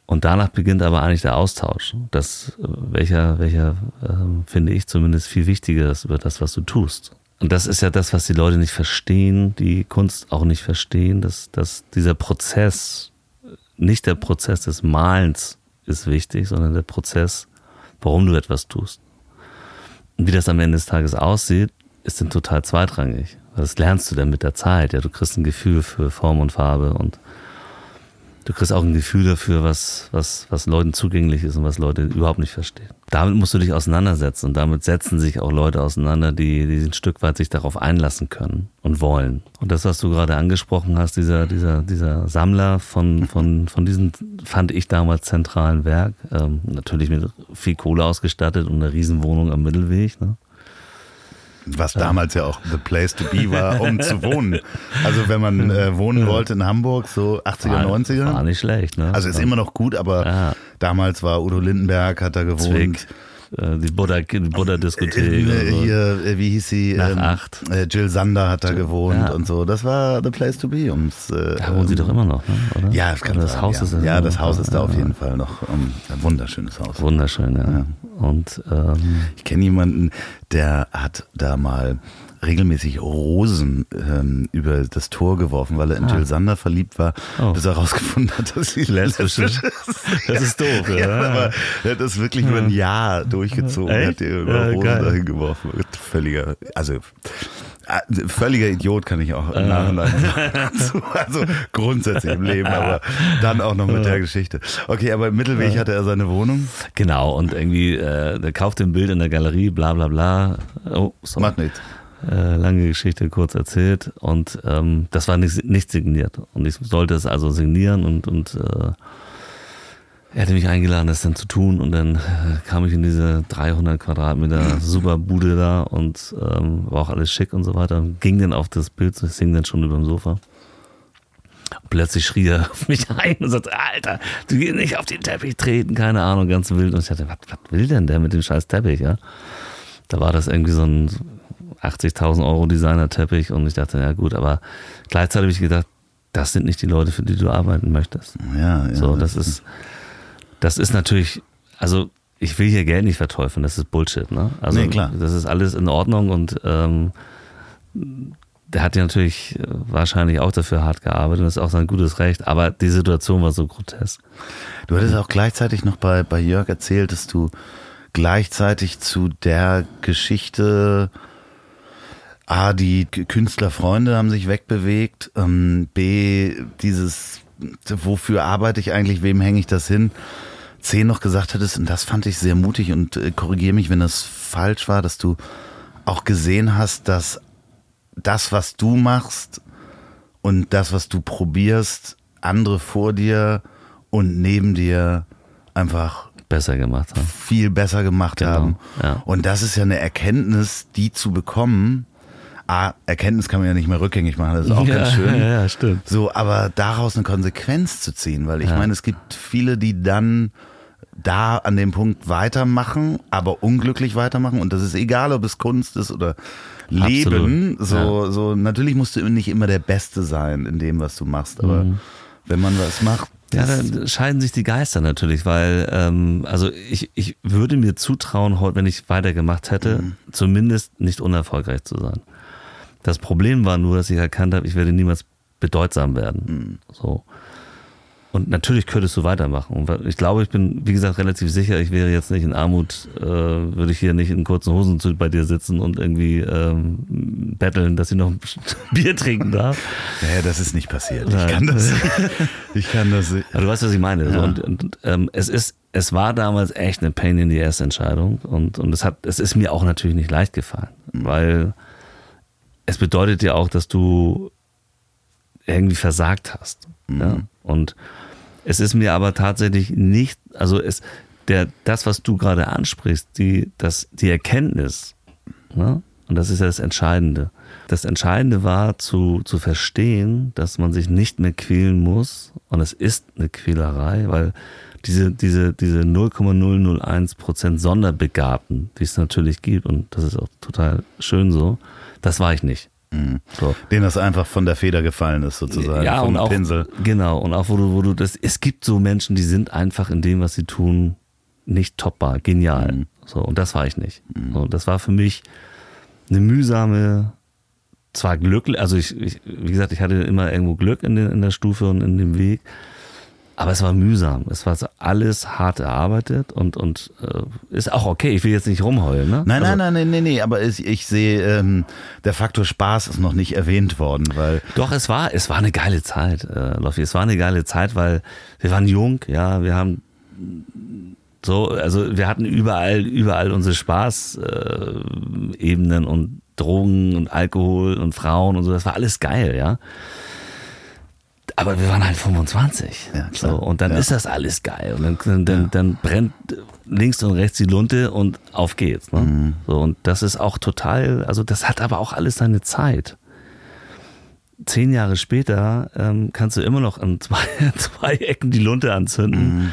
und danach beginnt aber eigentlich der Austausch. Das, äh, welcher, welcher ähm, finde ich zumindest viel wichtiger ist über das, was du tust. Und das ist ja das, was die Leute nicht verstehen, die Kunst auch nicht verstehen, dass, dass dieser Prozess, nicht der Prozess des Malens ist wichtig, sondern der Prozess, warum du etwas tust. Und wie das am Ende des Tages aussieht, ist dann total zweitrangig. Das lernst du dann mit der Zeit. Ja, du kriegst ein Gefühl für Form und Farbe und du kriegst auch ein Gefühl dafür, was, was, was Leuten zugänglich ist und was Leute überhaupt nicht verstehen. Damit musst du dich auseinandersetzen und damit setzen sich auch Leute auseinander, die, die ein Stück weit sich darauf einlassen können und wollen. Und das, was du gerade angesprochen hast, dieser, dieser, dieser Sammler von, von, von diesem, fand ich damals zentralen Werk, ähm, natürlich mit viel Kohle ausgestattet und einer Riesenwohnung am Mittelweg, ne? Was damals ja auch the place to be war, um zu wohnen. Also wenn man äh, wohnen wollte in Hamburg, so 80er, 90er. War nicht schlecht, ne? Also ist immer noch gut, aber Ja. damals war Udo Lindenberg, hat da gewohnt. Zwick, äh, die Buddha, die Buddha-Diskothek. Äh, und so. hier, äh, wie hieß sie? Nach acht. Äh, Jill Sander hat da gewohnt ja. und so. Das war the place to be. Ums, äh, Da wohnen sie doch immer noch, ne? oder? Ja, das kann Oder das sein, Haus ja. ist Ja, das Haus ist da auf ja. jeden Fall noch ähm, ein wunderschönes Haus. Wunderschön, ja. Und ähm, Ich kenne jemanden, der hat da mal regelmäßig Rosen ähm, über das Tor geworfen, weil er in Jill Sander verliebt war, Ah. Oh. bis er herausgefunden hat, dass sie Lesbisch ist. *laughs* Das ist doof, ja. ja. aber er hat das wirklich über ein Jahr durchgezogen, Echt? hat die über Ja, Rosen geil. dahin geworfen. Völliger, also äh, völliger Idiot kann ich auch im Nachhinein sagen. *laughs* Also grundsätzlich im Leben, aber *laughs* dann auch noch mit der Geschichte. Okay, aber im Mittelweg hatte er seine Wohnung. genau, und irgendwie, äh, der kauft ein Bild in der Galerie, bla bla bla. Oh, sorry. Macht nichts. Äh, lange Geschichte kurz erzählt. Und ähm, das war nicht, nicht signiert. Und ich sollte es also signieren und, und äh, er hatte mich eingeladen, das dann zu tun. Und dann äh, kam ich in diese 300 Quadratmeter super Bude da und ähm, war auch alles schick und so weiter. Und ging dann auf das Bild, ich hing dann schon über dem Sofa. Plötzlich schrie er *laughs* auf mich ein und sagte, Alter, du gehst nicht auf den Teppich treten, keine Ahnung, ganz wild. Und ich dachte, was, was will denn der mit dem scheiß Teppich, ja? Da war das irgendwie so ein 80.000 Euro Designer-Teppich und ich dachte, ja gut, aber gleichzeitig habe ich gedacht, das sind nicht die Leute, für die du arbeiten möchtest. Ja, ja. So, das ist, das ist natürlich, also ich will hier Geld nicht verteufeln, das ist Bullshit, ne? Also Nee, klar. das ist alles in Ordnung und ähm, der hat ja natürlich wahrscheinlich auch dafür hart gearbeitet und das ist auch sein gutes Recht, aber die Situation war so grotesk. Du hattest auch gleichzeitig noch bei, bei Jörg erzählt, dass du gleichzeitig zu der Geschichte A, die Künstlerfreunde haben sich wegbewegt, ähm, B, dieses, wofür arbeite ich eigentlich, wem hänge ich das hin, C, noch gesagt hattest, und das fand ich sehr mutig und äh, korrigiere mich, wenn das falsch war, dass du auch gesehen hast, dass das, was du machst und das, was du probierst, andere vor dir und neben dir einfach Besser gemacht haben. viel besser gemacht Genau, haben. ja. Und das ist ja eine Erkenntnis, die zu bekommen. Ah, Erkenntnis kann man ja nicht mehr rückgängig machen, das ist auch ganz schön. Ja, ja, stimmt. So, aber daraus eine Konsequenz zu ziehen, weil ich Ja. meine, es gibt viele, die dann da an dem Punkt weitermachen, aber unglücklich weitermachen und das ist egal, ob es Kunst ist oder Leben. Absolut. So, so natürlich musst du nicht immer der Beste sein in dem, was du machst, aber wenn man was macht, Mhm. Ja, dann scheiden sich die Geister natürlich, weil ähm, also ich, ich würde mir zutrauen, heute, wenn ich weitergemacht hätte, zumindest nicht unerfolgreich zu sein. Das Problem war nur, dass ich erkannt habe, ich werde niemals bedeutsam werden. So. Und natürlich könntest du weitermachen. Und ich glaube, ich bin, wie gesagt, relativ sicher, ich wäre jetzt nicht in Armut, äh, würde ich hier nicht in kurzen Hosen zu, bei dir sitzen und irgendwie ähm, betteln, dass ich noch ein *laughs* Bier trinken darf. *laughs* Ja, das ist nicht passiert. Ich Nein. kann das. *laughs* Ich kann das. Aber du weißt, was ich meine. Ja. und und ähm, es ist, es war damals echt eine Pain in the Ass Entscheidung und und es hat, es ist mir auch natürlich nicht leicht gefallen, weil es bedeutet ja auch, dass du irgendwie versagt hast. Ja? Und es ist mir aber tatsächlich nicht, also es, der, das, was du gerade ansprichst, die, das, die Erkenntnis, ne? und das ist ja das Entscheidende. Das Entscheidende war zu, zu verstehen, dass man sich nicht mehr quälen muss, und es ist eine Quälerei, weil diese, diese, diese 0,001 Prozent Sonderbegabten, die es natürlich gibt, und das ist auch total schön so, das war ich nicht. Mhm. So. Den das einfach von der Feder gefallen ist, sozusagen. Ja, vom und auch, Pinsel. genau, und auch wo du, wo du das, es gibt so Menschen, die sind einfach in dem, was sie tun, nicht topbar, genial. Mhm. So, und das war ich nicht. So, das war für mich eine mühsame, zwar Glück, also ich, ich, wie gesagt, ich hatte immer irgendwo Glück in, den, in der Stufe und in dem Weg, aber es war mühsam. Es war so alles hart erarbeitet und, und äh, ist auch okay. Ich will jetzt nicht rumheulen, ne? Nein, also, nein, nein, nein, nein, nee, aber ich, ich sehe, ähm, der Faktor Spaß ist noch nicht erwähnt worden, weil Doch, es war, es war eine geile Zeit, äh, Loffi. Es war eine geile Zeit, weil wir waren jung, ja, wir haben so, also wir hatten überall, überall unsere Spaß-Ebenen äh, und Drogen und Alkohol und Frauen und so, das war alles geil, ja. Aber wir waren halt 25. Ja, so, und dann Ja. ist das alles geil. Und dann, dann, dann brennt links und rechts die Lunte und auf geht's. Ne? Mhm. So, und das ist auch total, also das hat aber auch alles seine Zeit zehn Jahre später ähm, kannst du immer noch an zwei, *laughs* zwei Ecken die Lunte anzünden. Mhm.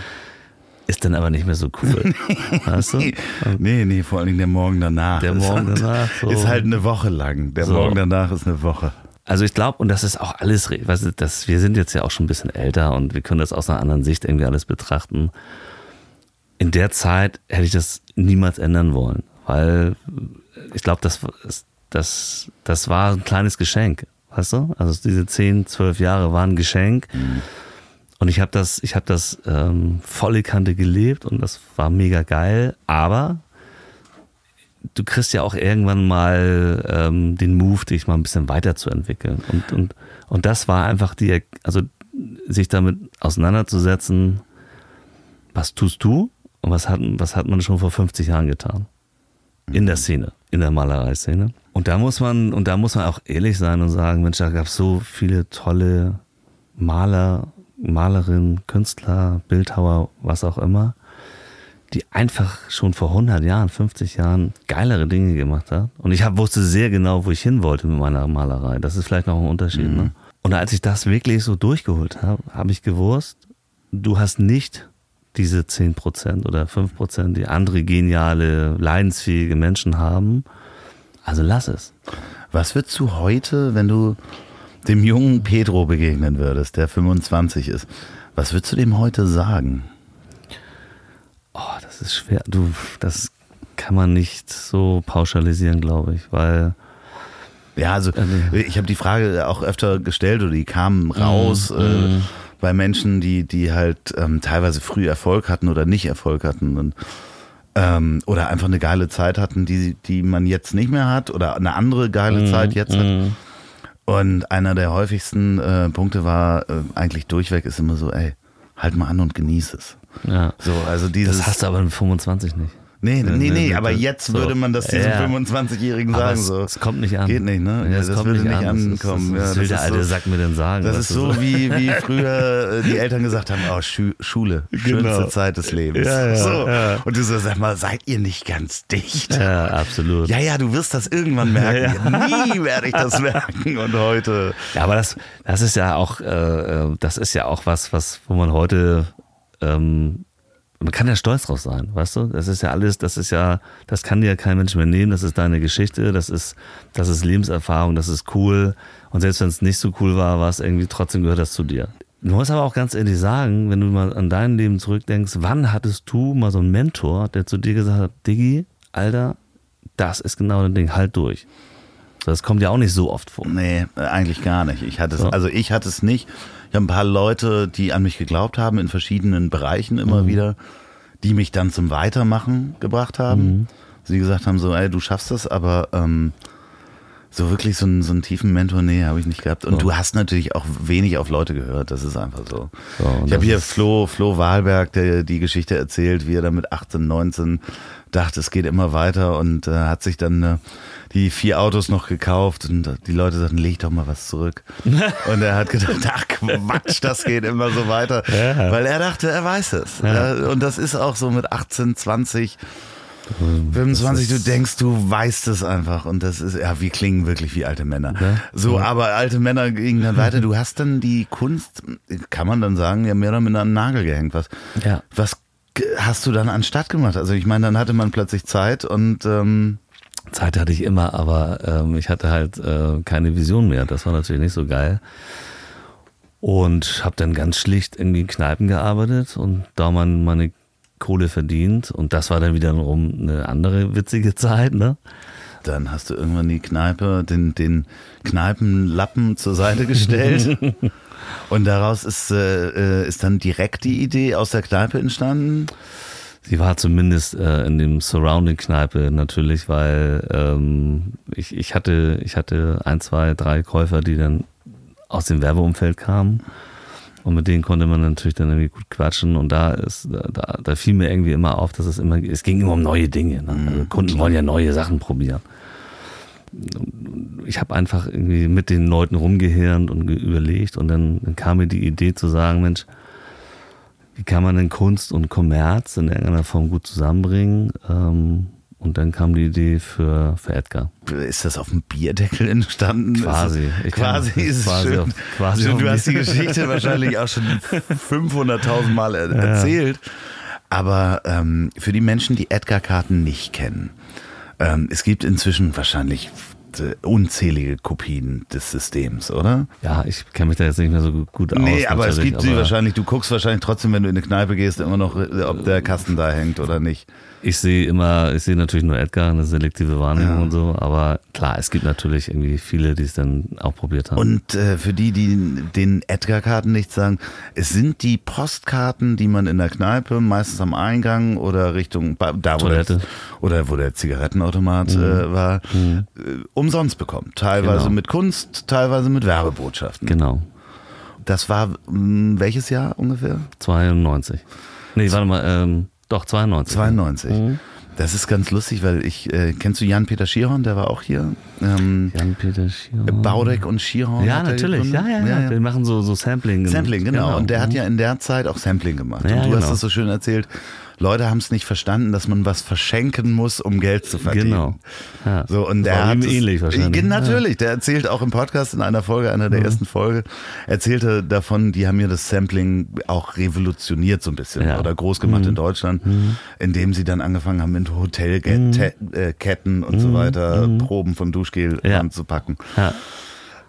Ist dann aber nicht mehr so cool. *laughs* weißt du? Nee, nee, vor allen Dingen der Morgen danach. Der ist Morgen halt, danach, so. Ist halt eine Woche lang. Der So. Morgen danach ist eine Woche. Also ich glaube, und das ist auch alles, weißt du, das, wir sind jetzt ja auch schon ein bisschen älter und wir können das aus einer anderen Sicht irgendwie alles betrachten. In der Zeit hätte ich das niemals ändern wollen, weil ich glaube, das, das, das war ein kleines Geschenk, weißt du? Also diese 10, 12 Jahre waren ein Geschenk. Und ich habe das, ich habe das ähm, volle Kante gelebt und das war mega geil. Aber du kriegst ja auch irgendwann mal ähm, den Move, dich mal ein bisschen weiterzuentwickeln. Und, und, und das war einfach die, also sich damit auseinanderzusetzen, was tust du und was hat, was hat man schon vor 50 Jahren getan? In der Szene, in der Malereiszene. Und da muss man, und da muss man auch ehrlich sein und sagen, Mensch, da gab es so viele tolle Maler, Malerinnen, Künstler, Bildhauer, was auch immer, die einfach schon vor 100 Jahren, 50 Jahren geilere Dinge gemacht hat. Und ich hab, wusste sehr genau, wo ich hin wollte mit meiner Malerei. Das ist vielleicht noch ein Unterschied. Ne? Und als ich das wirklich so durchgeholt habe, habe ich gewusst, du hast nicht diese 10% oder 5%, die andere geniale, leidensfähige Menschen haben. Also lass es. Was würdest du heute, wenn du dem jungen Pedro begegnen würdest, der 25 ist, was würdest du dem heute sagen? Oh, das ist schwer. Du, das kann man nicht so pauschalisieren, glaube ich, weil Ja, also nee. ich habe die Frage auch öfter gestellt oder die kamen raus äh, bei Menschen, die, die halt ähm, teilweise früh Erfolg hatten oder nicht Erfolg hatten und, ähm, oder einfach eine geile Zeit hatten, die, die man jetzt nicht mehr hat oder eine andere geile Zeit jetzt hat. Und einer der häufigsten äh, Punkte war äh, eigentlich durchweg ist immer so, ey, halt mal an und genieß es. Ja. So, also dieses. Das hast du aber mit 25 nicht. nee, nee, nee, nee, aber das- jetzt so. würde man das diesem Ja. 25-Jährigen Aber sagen. es, so. es kommt nicht an. Geht nicht, ne? Ja, das kommt würde nicht, an. ankommen. Das, Ja, will das der alte so- Sack mir denn sagen? Das weißt ist du, so wie, wie *laughs* früher äh, die Eltern gesagt haben, oh, Schu Schule, schönste Genau. Zeit des Lebens. Ja, so. Und du so, sag mal, seid ihr nicht ganz dicht? Ja, absolut. Ja, ja, du wirst das irgendwann merken. Nie werde ich das merken. Und heute, Ja, aber das, das ist ja auch, äh, äh, das ist ja auch was, was, wo man heute, ähm, man kann ja stolz drauf sein, weißt du? Das ist ja alles, das ist ja, das kann dir kein Mensch mehr nehmen. Das ist deine Geschichte, das ist, das ist Lebenserfahrung, das ist cool. Und selbst wenn es nicht so cool war, war es irgendwie trotzdem gehört das zu dir. Du musst aber auch ganz ehrlich sagen, wenn du mal an dein Leben zurückdenkst, wann hattest du mal so einen Mentor, der zu dir gesagt hat, Diggi, Alter, das ist genau dein Ding, halt durch. Das kommt ja auch nicht so oft vor. nee, äh, eigentlich gar nicht. Ich hatte es, So. also ich hatte es nicht. Ich habe ein paar Leute, die an mich geglaubt haben, in verschiedenen Bereichen immer Mhm. wieder, die mich dann zum Weitermachen gebracht haben. Mhm. Sie gesagt haben so, ey, du schaffst das, aber ähm, So wirklich so einen, so einen tiefen Mentor, nee, habe ich nicht gehabt. Und du hast natürlich auch wenig auf Leute gehört, das ist einfach so. So, ich habe hier Flo, Flo Wahlberg, der die Geschichte erzählt, wie er da mit 18, 19 dachte, es geht immer weiter und äh, hat sich dann äh, die vier Autos noch gekauft und die Leute sagten, leg doch mal was zurück. *laughs* und er hat gedacht, ach Quatsch, das geht immer so weiter. Ja. Weil er dachte, er weiß es. Ja. Ja, und das ist auch so mit 18, 20, 25, du denkst, du weißt es einfach. Und das ist, ja, wir klingen wirklich wie alte Männer. Ja. So, aber alte Männer gingen dann weiter. Du hast dann die Kunst, kann man dann sagen, ja, mehr oder minder an den Nagel gehängt. Was, Ja. was hast du dann anstatt gemacht? Also ich meine, dann hatte man plötzlich Zeit und ähm, Zeit hatte ich immer, aber ähm, ich hatte halt äh, keine Vision mehr. Das war natürlich nicht so geil. Und habe dann ganz schlicht irgendwie in Kneipen gearbeitet und da man meine Kohle verdient. Und das war dann wiederum eine andere witzige Zeit, ne? dann hast du irgendwann die Kneipe, den, den Kneipenlappen zur Seite gestellt. *laughs* und daraus ist, äh, äh, ist dann direkt die Idee aus der Kneipe entstanden. Sie war zumindest äh, in dem Surrounding-Kneipe natürlich, weil ähm, ich, ich, hatte, ich hatte ein, zwei, drei Käufer, die dann aus dem Werbeumfeld kamen. Und mit denen konnte man natürlich dann irgendwie gut quatschen. Und da ist, da, da fiel mir irgendwie immer auf, dass es immer, es ging immer um neue Dinge. Ne? Also Kunden wollen ja neue Sachen probieren. Ich habe einfach irgendwie mit den Leuten rumgehirnt und überlegt und dann, dann kam mir die Idee zu sagen, Mensch, wie kann man denn Kunst und Kommerz in irgendeiner Form gut zusammenbringen? Ähm, und dann kam die Idee für, für Edgar. Ist das auf dem Bierdeckel entstanden? Quasi. Ist quasi kann- ist es quasi schön. auf- quasi schön du hast die Geschichte *laughs* wahrscheinlich auch schon 500.000 Mal er erzählt. Aber ähm, für die Menschen, die Edgar-Karten nicht kennen, ähm, es gibt inzwischen wahrscheinlich unzählige Kopien des Systems, oder? Ja, ich kenne mich da jetzt nicht mehr so gut- aus. Nee, aber es gibt sie wahrscheinlich, du guckst wahrscheinlich trotzdem, wenn du in eine Kneipe gehst, immer noch, äh, ob der Kasten da hängt oder nicht. Ich sehe immer, ich sehe natürlich nur Edgar, eine selektive Wahrnehmung Ja. und so, aber klar, es gibt natürlich irgendwie viele, die es dann auch probiert haben. Und äh, für die, die den Edgar-Karten nichts sagen, es sind die Postkarten, die man in der Kneipe, meistens am Eingang oder Richtung, da wo der, Toilette. oder wo der Zigarettenautomat äh, war, äh, umsonst bekommt. Teilweise Genau. mit Kunst, teilweise mit Werbebotschaften. genau, Das war mh, welches Jahr ungefähr? 92. Nee, warte mal, ähm, doch, 92. 92. Mhm. Das ist ganz lustig, weil ich, äh, kennst du Jan-Peter Schierhorn, der war auch hier? Ähm, Jan-Peter Schirr. Baudeck und Schierhorn. Ja, hat natürlich. Ja, gegründet. ja, ja, Wir machen so, so Sampling. Sampling, genau. Und der hat Mhm. ja in der Zeit auch Sampling gemacht. Ja, und du hast genau. das so schön erzählt. Leute haben es nicht verstanden, dass man was verschenken muss, um Geld zu verdienen. Genau. Ja. So, und war hat ihm es- ähnlich wahrscheinlich. Natürlich, der erzählt auch im Podcast in einer Folge, einer der ersten Folge, erzählte davon, die haben ja das Sampling auch revolutioniert so ein bisschen Ja. Mhm. oder groß gemacht in Deutschland, indem sie dann angefangen haben, mit Hotelketten und so weiter Proben von Duschgel Mhm. Ja. anzupacken. Ja.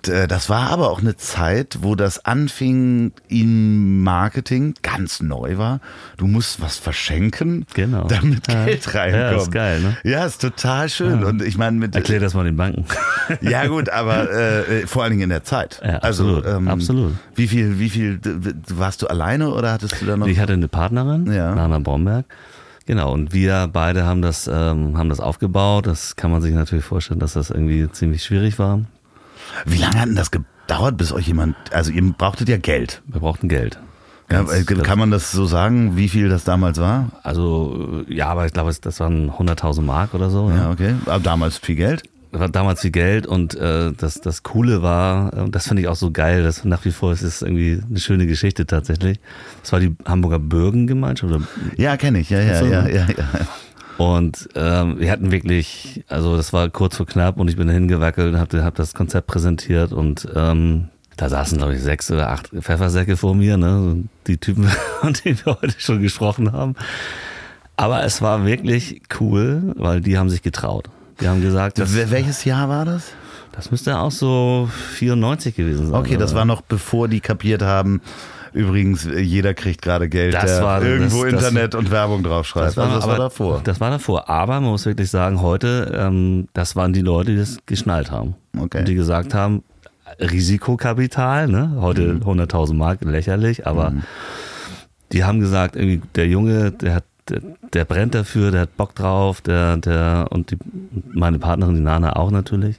Äh, Das war aber auch eine Zeit, wo das anfing im Marketing ganz neu war. Du musst was verschenken, Genau. damit Ja. Geld reinkommt. Ja, ist geil, ne? Ja, ist total schön. Und ich meine, mit Erklär das mal den Banken. *laughs* ja gut, aber äh, äh, vor allen Dingen in der Zeit. Ja, also absolut, ähm, absolut. Wie viel, wie viel warst du alleine oder hattest du da noch? Ich hatte eine Partnerin, Ja. Nana Bromberg. Genau, und wir beide haben das, ähm, haben das aufgebaut. Das kann man sich natürlich vorstellen, dass das irgendwie ziemlich schwierig war. Wie lange hat denn das gedauert, bis euch jemand? Also ihr brauchtet ja Geld. Wir brauchten Geld. Ja, äh, kann man das so sagen, wie viel das damals war? Also, äh, ja, aber ich glaube, das waren 100.000 Mark oder so. Ja, Ja. okay. Aber damals viel Geld. Das war damals viel Geld und äh, das, das Coole war, äh, das finde ich auch so geil, das nach wie vor ist es irgendwie eine schöne Geschichte tatsächlich. Das war die Hamburger Bürgengemeinschaft. Oder, Ja, kenne ich. Ja, ja, so. ja, ja, ja. Und ähm, wir hatten wirklich, also das war kurz vor knapp und ich bin hingewackelt und habe hab das Konzept präsentiert und ähm, da saßen, glaube ich, sechs oder acht Pfeffersäcke vor mir, ne? Die Typen, *laughs* von denen wir heute schon gesprochen haben. Aber es war wirklich cool, weil die haben sich getraut. Die haben gesagt, das, Wel- Welches Jahr war das? das müsste auch so 94 gewesen sein. Okay, das war noch bevor die kapiert haben. Übrigens, äh, jeder kriegt gerade Geld, Das der war- irgendwo das- das- Internet und Werbung draufschreibt. also das war aber- davor. Das war davor. Aber man muss wirklich sagen, heute, ähm, das waren die Leute, die das geschnallt haben. Okay. Und die gesagt haben, Risikokapital, ne? Heute Mhm. 100.000 Mark, lächerlich, aber die haben gesagt, irgendwie der Junge, der hat, der, der brennt dafür, der hat Bock drauf, der, der, und die, meine Partnerin, die Nana auch natürlich.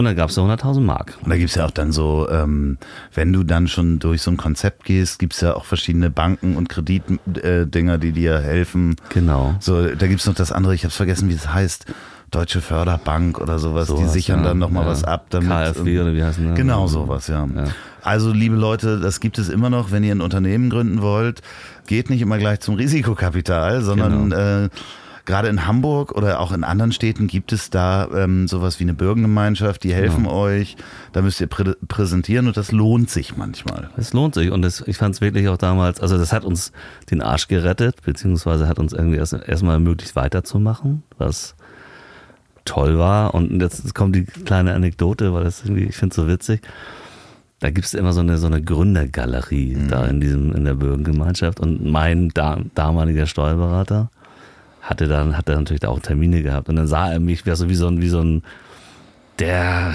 Und dann gab es 100.000 Mark. Und da gibt es ja auch dann so, ähm, wenn du dann schon durch so ein Konzept gehst, gibt es ja auch verschiedene Banken und Kreditdinger, die dir helfen. Genau. So, da gibt es noch das andere, ich habe vergessen, wie es heißt. Deutsche Förderbank oder sowas, die Sowas, sichern ja, dann nochmal ja. was ab. Damit, KfW oder wie heißen die? Genau sowas, ja. Ja. Also liebe Leute, das gibt es immer noch, wenn ihr ein Unternehmen gründen wollt, geht nicht immer gleich zum Risikokapital, sondern Genau. äh, gerade in Hamburg oder auch in anderen Städten gibt es da ähm, sowas wie eine Bürgergemeinschaft, die helfen Genau. euch, da müsst ihr prä präsentieren und das lohnt sich manchmal. Es lohnt sich und das, ich fand es wirklich auch damals, also das hat uns den Arsch gerettet, beziehungsweise hat uns irgendwie erst- erstmal ermöglicht weiterzumachen, was toll war. Und jetzt kommt die kleine Anekdote, weil das irgendwie, ich finde es so witzig. Da gibt es immer so eine, so eine Gründergalerie da in diesem, in der Bürgergemeinschaft. Und mein da, damaliger Steuerberater hatte dann, hat er natürlich da auch Termine gehabt. Und dann sah er mich, wie so wie so ein, wie so ein der,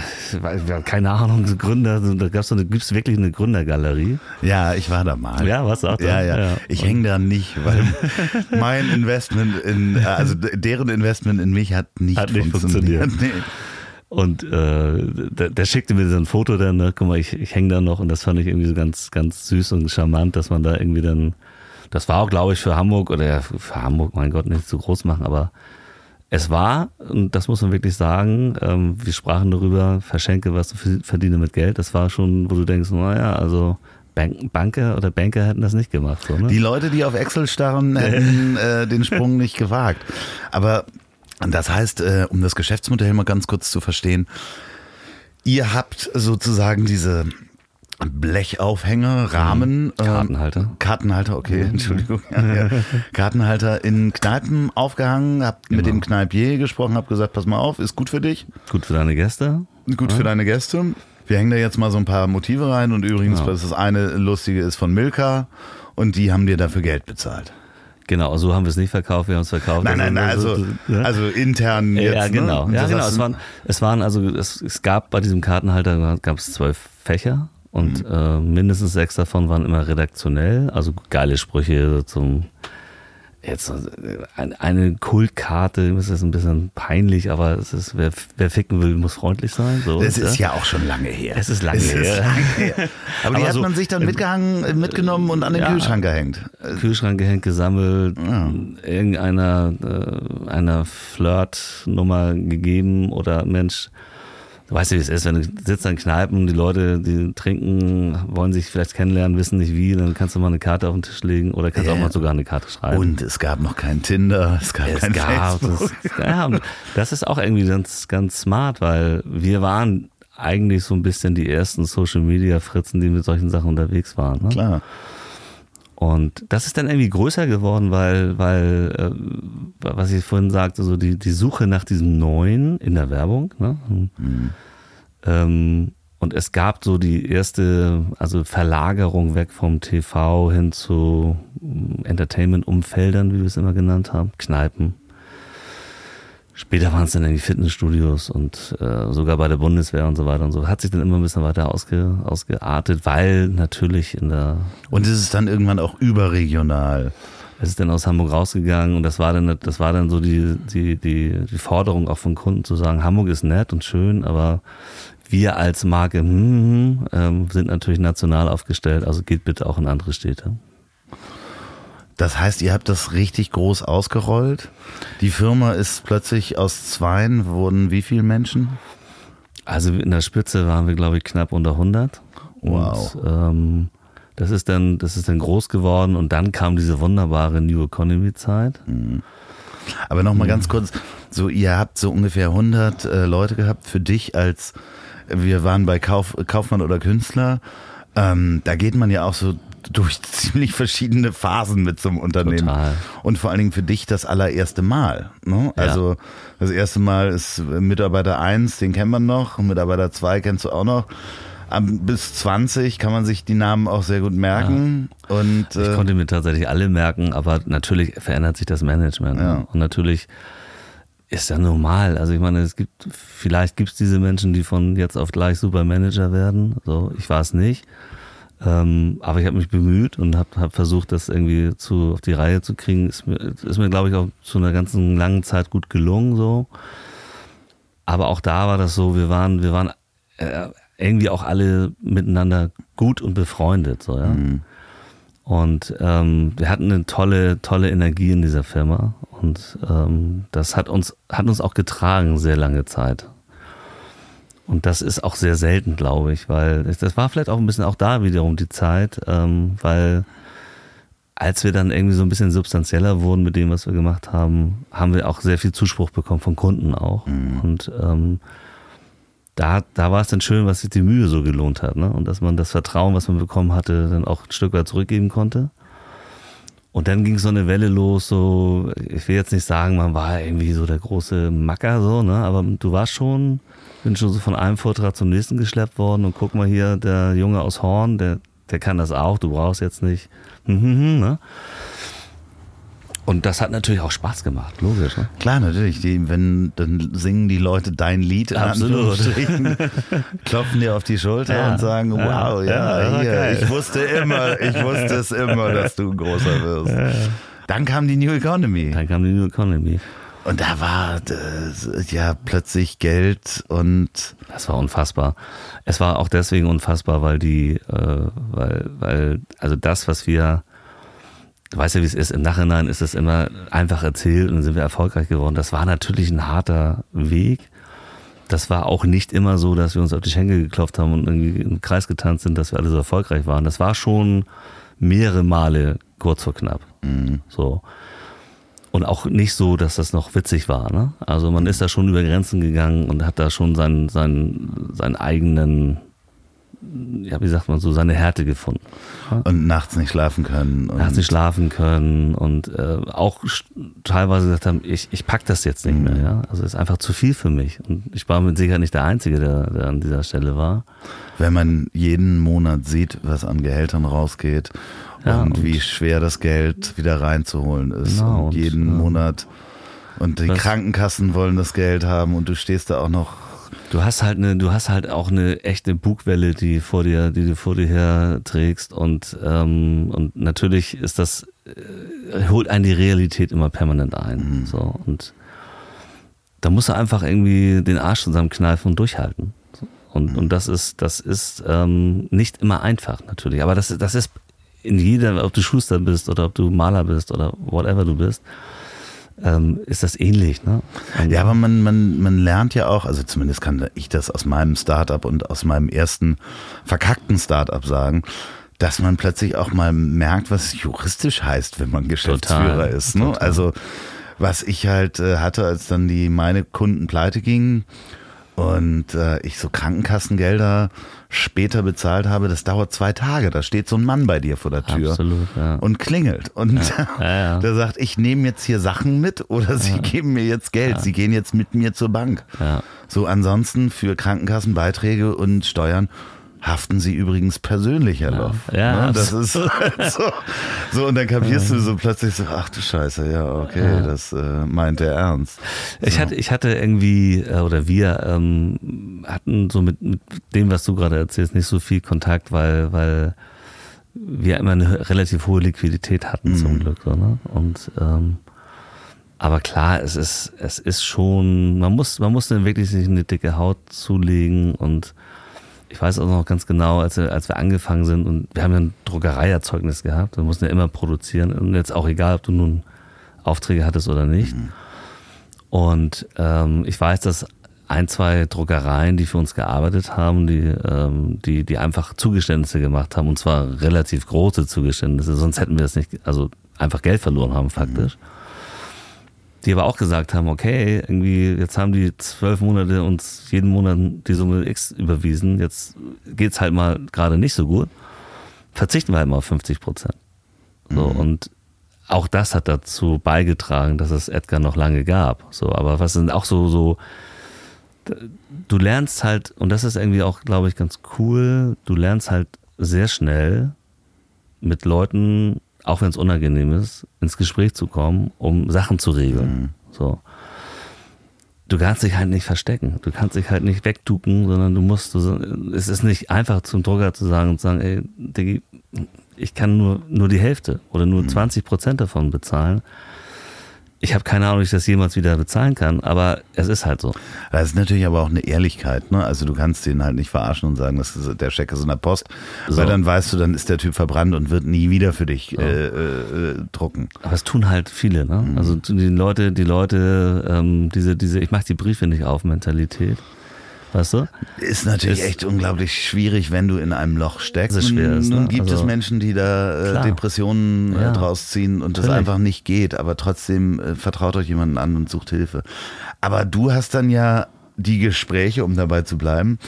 keine Ahnung, Gründer, da gab's so eine, gibt's wirklich eine Gründergalerie. Ja, ich war da mal. Ja, du auch da? Ja, ja. Ja. Ich hänge da nicht, weil *laughs* mein Investment in, also deren Investment in mich hat nicht, Hat nicht funktioniert. *laughs* Nee. Und äh, der, der schickte mir so ein Foto dann, ne? guck mal, ich, ich hänge da noch und das fand ich irgendwie so ganz, ganz süß und charmant, dass man da irgendwie dann, das war auch, glaube ich, für Hamburg oder für Hamburg, mein Gott, nicht zu groß machen, aber es war, und das muss man wirklich sagen, ähm, wir sprachen darüber, verschenke, was du verdiene mit Geld, das war schon, wo du denkst, naja, also Bank, Banker oder Banker hätten das nicht gemacht. So, ne? Die Leute, die auf Excel starren, *laughs* hätten äh, den Sprung nicht gewagt. Aber das heißt, äh, um das Geschäftsmodell mal ganz kurz zu verstehen, ihr habt sozusagen diese Blechaufhänger, Rahmen, ähm, Kartenhalter. Kartenhalter, okay, Entschuldigung. Ja, ja. Kartenhalter in Kneipen aufgehangen, habt mit dem Kneipier gesprochen, habt gesagt, pass mal auf, ist gut für dich, Gut für deine Gäste. gut für deine Gäste. Wir hängen da jetzt mal so ein paar Motive rein und übrigens, Ja. das eine lustige ist von Milka und die haben dir dafür Geld bezahlt. Genau, so haben wir es nicht verkauft, wir haben es verkauft. Nein, nein, nein, also, ja. also intern jetzt. ja, genau. Ne? Ja, genau. Es waren, es waren also, es, es gab bei diesem Kartenhalter gab es zwölf Fächer und Mhm. äh, mindestens sechs davon waren immer redaktionell, also geile Sprüche zum jetzt äh, ein- eine Kultkarte, das ist ein bisschen peinlich, aber es ist, wer, wer ficken will, muss freundlich sein. So, Das ist ja auch schon lange her. Es ist lange her. lange her. *laughs* Aber, die Aber hat so- man sich dann mitgehangen, mitgenommen und an den Ja. Kühlschrank gehängt. Kühlschrank gehängt, gesammelt, Ja. irgendeiner äh, einer Flirt-Nummer gegeben oder Mensch, du weißt ja, wie es ist, wenn du sitzt an Kneipen, die Leute, die trinken, wollen sich vielleicht kennenlernen, wissen nicht wie, dann kannst du mal eine Karte auf den Tisch legen oder kannst Ja. auch mal sogar eine Karte schreiben. Und es gab noch kein Tinder, es gab es kein gab, Facebook. das, ja, das ist auch irgendwie ganz, ganz smart, weil wir waren eigentlich so ein bisschen die ersten Social Media Fritzen, die mit solchen Sachen unterwegs waren. Ne? Klar. Und das ist dann irgendwie größer geworden, weil, weil äh, was ich vorhin sagte, so die, die Suche nach diesem Neuen in der Werbung. Ne? Ähm, und es gab so die erste, also Verlagerung weg vom TV hin zu mm, Entertainment-Umfeldern, wie wir es immer genannt haben, Kneipen. Später waren es dann irgendwie Fitnessstudios und äh, sogar bei der Bundeswehr und so weiter und so. Hat sich dann immer ein bisschen weiter ausge, ausgeartet, weil natürlich in der Und es ist dann irgendwann auch überregional. es ist dann aus Hamburg rausgegangen und das war dann, das war dann so die, die, die, die Forderung auch von Kunden zu sagen, Hamburg ist nett und schön, aber wir als Marke hm, ähm, sind natürlich national aufgestellt, also geht bitte auch in andere Städte. Das heißt, ihr habt das richtig groß ausgerollt. Die Firma ist plötzlich aus zweien, wurden wie viele Menschen? Also in der Spitze waren wir, glaube ich, knapp unter 100. Wow. Und, ähm, das ist dann, das ist dann groß geworden und dann kam diese wunderbare New Economy Zeit. Aber nochmal ganz kurz, so ihr habt so ungefähr 100 äh, Leute gehabt für dich als, wir waren bei Kauf, Kaufmann oder Künstler, ähm, da geht man ja auch so durch *laughs* ziemlich verschiedene Phasen mit so einem Unternehmen. Total. Und vor allen Dingen für dich das allererste Mal. Ne? Also das erste Mal ist Mitarbeiter 1, den kennt man noch, und Mitarbeiter 2 kennst du auch noch. Bis 20 kann man sich die Namen auch sehr gut merken. Und Ich äh, konnte mir tatsächlich alle merken, aber natürlich verändert sich das Management. Ja. Ne? Und natürlich ist ja normal. Also ich meine, es gibt, vielleicht gibt es diese Menschen, die von jetzt auf gleich Supermanager werden. So, ich war es nicht. Ähm, aber ich habe mich bemüht und habe hab versucht, das irgendwie zu, auf die Reihe zu kriegen. Ist mir, ist mir glaube ich, auch zu einer ganzen langen Zeit gut gelungen. So. Aber auch da war das so, wir waren, wir waren äh, irgendwie auch alle miteinander gut und befreundet. So, ja? Mhm. Und ähm, wir hatten eine tolle, tolle Energie in dieser Firma. Und ähm, das hat uns, hat uns auch getragen, sehr lange Zeit. Und das ist auch sehr selten, glaube ich, weil das war vielleicht auch ein bisschen auch da wiederum die Zeit, ähm, weil als wir dann irgendwie so ein bisschen substanzieller wurden mit dem, was wir gemacht haben, haben wir auch sehr viel Zuspruch bekommen von Kunden auch. Mhm. Und ähm, da, da war es dann schön, was sich die Mühe so gelohnt hat. Ne? Und dass man das Vertrauen, was man bekommen hatte, dann auch ein Stück weit zurückgeben konnte. Und dann ging so eine Welle los, so, ich will jetzt nicht sagen, man war irgendwie so der große Macker, so, ne? Aber du warst schon, bin schon so von einem Vortrag zum nächsten geschleppt worden und guck mal hier, der Junge aus Horn, der, der kann das auch, du brauchst jetzt nicht. Hm, hm, hm, ne? Und das hat natürlich auch Spaß gemacht, logisch. Ne? Klar, natürlich. Die, wenn dann singen die Leute dein Lied, Absolut. *laughs* klopfen dir auf die Schulter ja. und sagen, wow, ja, ja hier, ich wusste immer, ich wusste es immer, dass du ein großer wirst. Ja. Dann kam die New Economy. Dann kam die New Economy. Und da war das, ja plötzlich Geld und das war unfassbar. Es war auch deswegen unfassbar, weil die, äh, weil, weil, also das, was wir du weißt ja, wie es ist. Im Nachhinein ist es immer einfach erzählt und dann sind wir erfolgreich geworden. Das war natürlich ein harter Weg. Das war auch nicht immer so, dass wir uns auf die Schenkel geklopft haben und irgendwie im Kreis getanzt sind, dass wir alle so erfolgreich waren. Das war schon mehrere Male kurz vor knapp. Mhm. So. Und auch nicht so, dass das noch witzig war. Ne? Also man ist da schon über Grenzen gegangen und hat da schon seinen, seinen, seinen eigenen ja, wie sagt man so, seine Härte gefunden. Und nachts nicht schlafen können. nachts nicht schlafen können und äh, auch teilweise gesagt haben, ich, ich pack das jetzt nicht mhm. mehr. Ja? Also ist einfach zu viel für mich. Und ich war mit Sicherheit nicht der Einzige, der, der an dieser Stelle war. Wenn man jeden Monat sieht, was an Gehältern rausgeht ja, und, und, wie schwer das Geld wieder reinzuholen ist. Genau, und jeden und, Monat und die Krankenkassen wollen das Geld haben und du stehst da auch noch Du hast halt eine, du hast halt auch eine echte Bugwelle, die vor dir, die du vor dir her trägst und ähm, und natürlich ist das äh, holt einen die Realität immer permanent ein. Mhm. So und da musst du einfach irgendwie den Arsch zusammenkneifen und durchhalten. Und, mhm. und das ist, das ist ähm, nicht immer einfach natürlich. Aber das, das ist in jeder, ob du Schuster bist oder ob du Maler bist oder whatever du bist, ähm, ist das ähnlich. Ne? Ja, aber man, man, man lernt ja auch, also zumindest kann ich das aus meinem Startup und aus meinem ersten verkackten Startup sagen, dass man plötzlich auch mal merkt, was juristisch heißt, wenn man Geschäftsführer total, ist. Ne? Also was ich halt äh, hatte, als dann die meine Kunden pleite gingen und äh, ich so Krankenkassengelder später bezahlt habe, das dauert zwei Tage. Da steht so ein Mann bei dir vor der Tür Absolut, ja. und klingelt. Und ja, *laughs* ja, der sagt, ich nehme jetzt hier Sachen mit oder sie geben mir jetzt Geld. Sie gehen jetzt mit mir zur Bank. So ansonsten für Krankenkassenbeiträge und Steuern haften sie übrigens persönlich, Herr Loff. Ja, ne? das ist *laughs* halt so. So, und dann kapierst du so plötzlich so, ach du Scheiße, ja, okay, ja. das äh, meint er ernst. So. Ich, hatte, ich hatte irgendwie, äh, oder wir ähm, hatten so mit, mit dem, was du gerade erzählst, nicht so viel Kontakt, weil, weil wir immer eine relativ hohe Liquidität hatten mhm. zum Glück. So, ne? Und ähm, aber klar, es ist, es ist schon, man muss, man muss dann wirklich sich eine dicke Haut zulegen und ich weiß auch noch ganz genau, als wir, als wir angefangen sind und wir haben ja ein Druckereierzeugnis gehabt, wir mussten ja immer produzieren und jetzt auch egal, ob du nun Aufträge hattest oder nicht. Mhm. Und ähm, ich weiß, dass ein, zwei Druckereien, die für uns gearbeitet haben, die, ähm, die, die einfach Zugeständnisse gemacht haben, und zwar relativ große Zugeständnisse, sonst hätten wir es nicht, also einfach Geld verloren haben faktisch. Mhm die aber auch gesagt haben, okay, irgendwie, jetzt haben die zwölf Monate uns jeden Monat die Summe X überwiesen, jetzt geht's halt mal gerade nicht so gut, verzichten wir halt mal auf 50 Prozent. So, mhm. und auch das hat dazu beigetragen, dass es Edgar noch lange gab. So, aber was sind auch so, so, du lernst halt, und das ist irgendwie auch, glaube ich, ganz cool, du lernst halt sehr schnell mit Leuten auch wenn es unangenehm ist, ins Gespräch zu kommen, um Sachen zu regeln. Mhm. So. Du kannst dich halt nicht verstecken. Du kannst dich halt nicht wegducken, sondern du musst, du, es ist nicht einfach zum Drucker zu sagen und zu sagen, ey, Diggi, ich kann nur, nur die Hälfte oder nur mhm. 20 Prozent davon bezahlen. Ich habe keine Ahnung, ob ich das jemals wieder bezahlen kann, aber es ist halt so. Das ist natürlich aber auch eine Ehrlichkeit, ne? Also du kannst den halt nicht verarschen und sagen, das ist, der Scheck ist in der Post, so. weil dann weißt du, dann ist der Typ verbrannt und wird nie wieder für dich so. äh, äh, drucken. Aber es tun halt viele, ne? Mhm. Also die Leute, die Leute, ähm, diese, diese, ich mach die Briefe nicht auf Mentalität. Weißt du? Ist natürlich ist, echt unglaublich schwierig, wenn du in einem Loch steckst. Ist schwer ist, ne? Nun gibt also, es Menschen, die da äh, Depressionen äh, ja, draus ziehen und das einfach nicht geht, aber trotzdem äh, vertraut euch jemanden an und sucht Hilfe. Aber du hast dann ja die Gespräche, um dabei zu bleiben,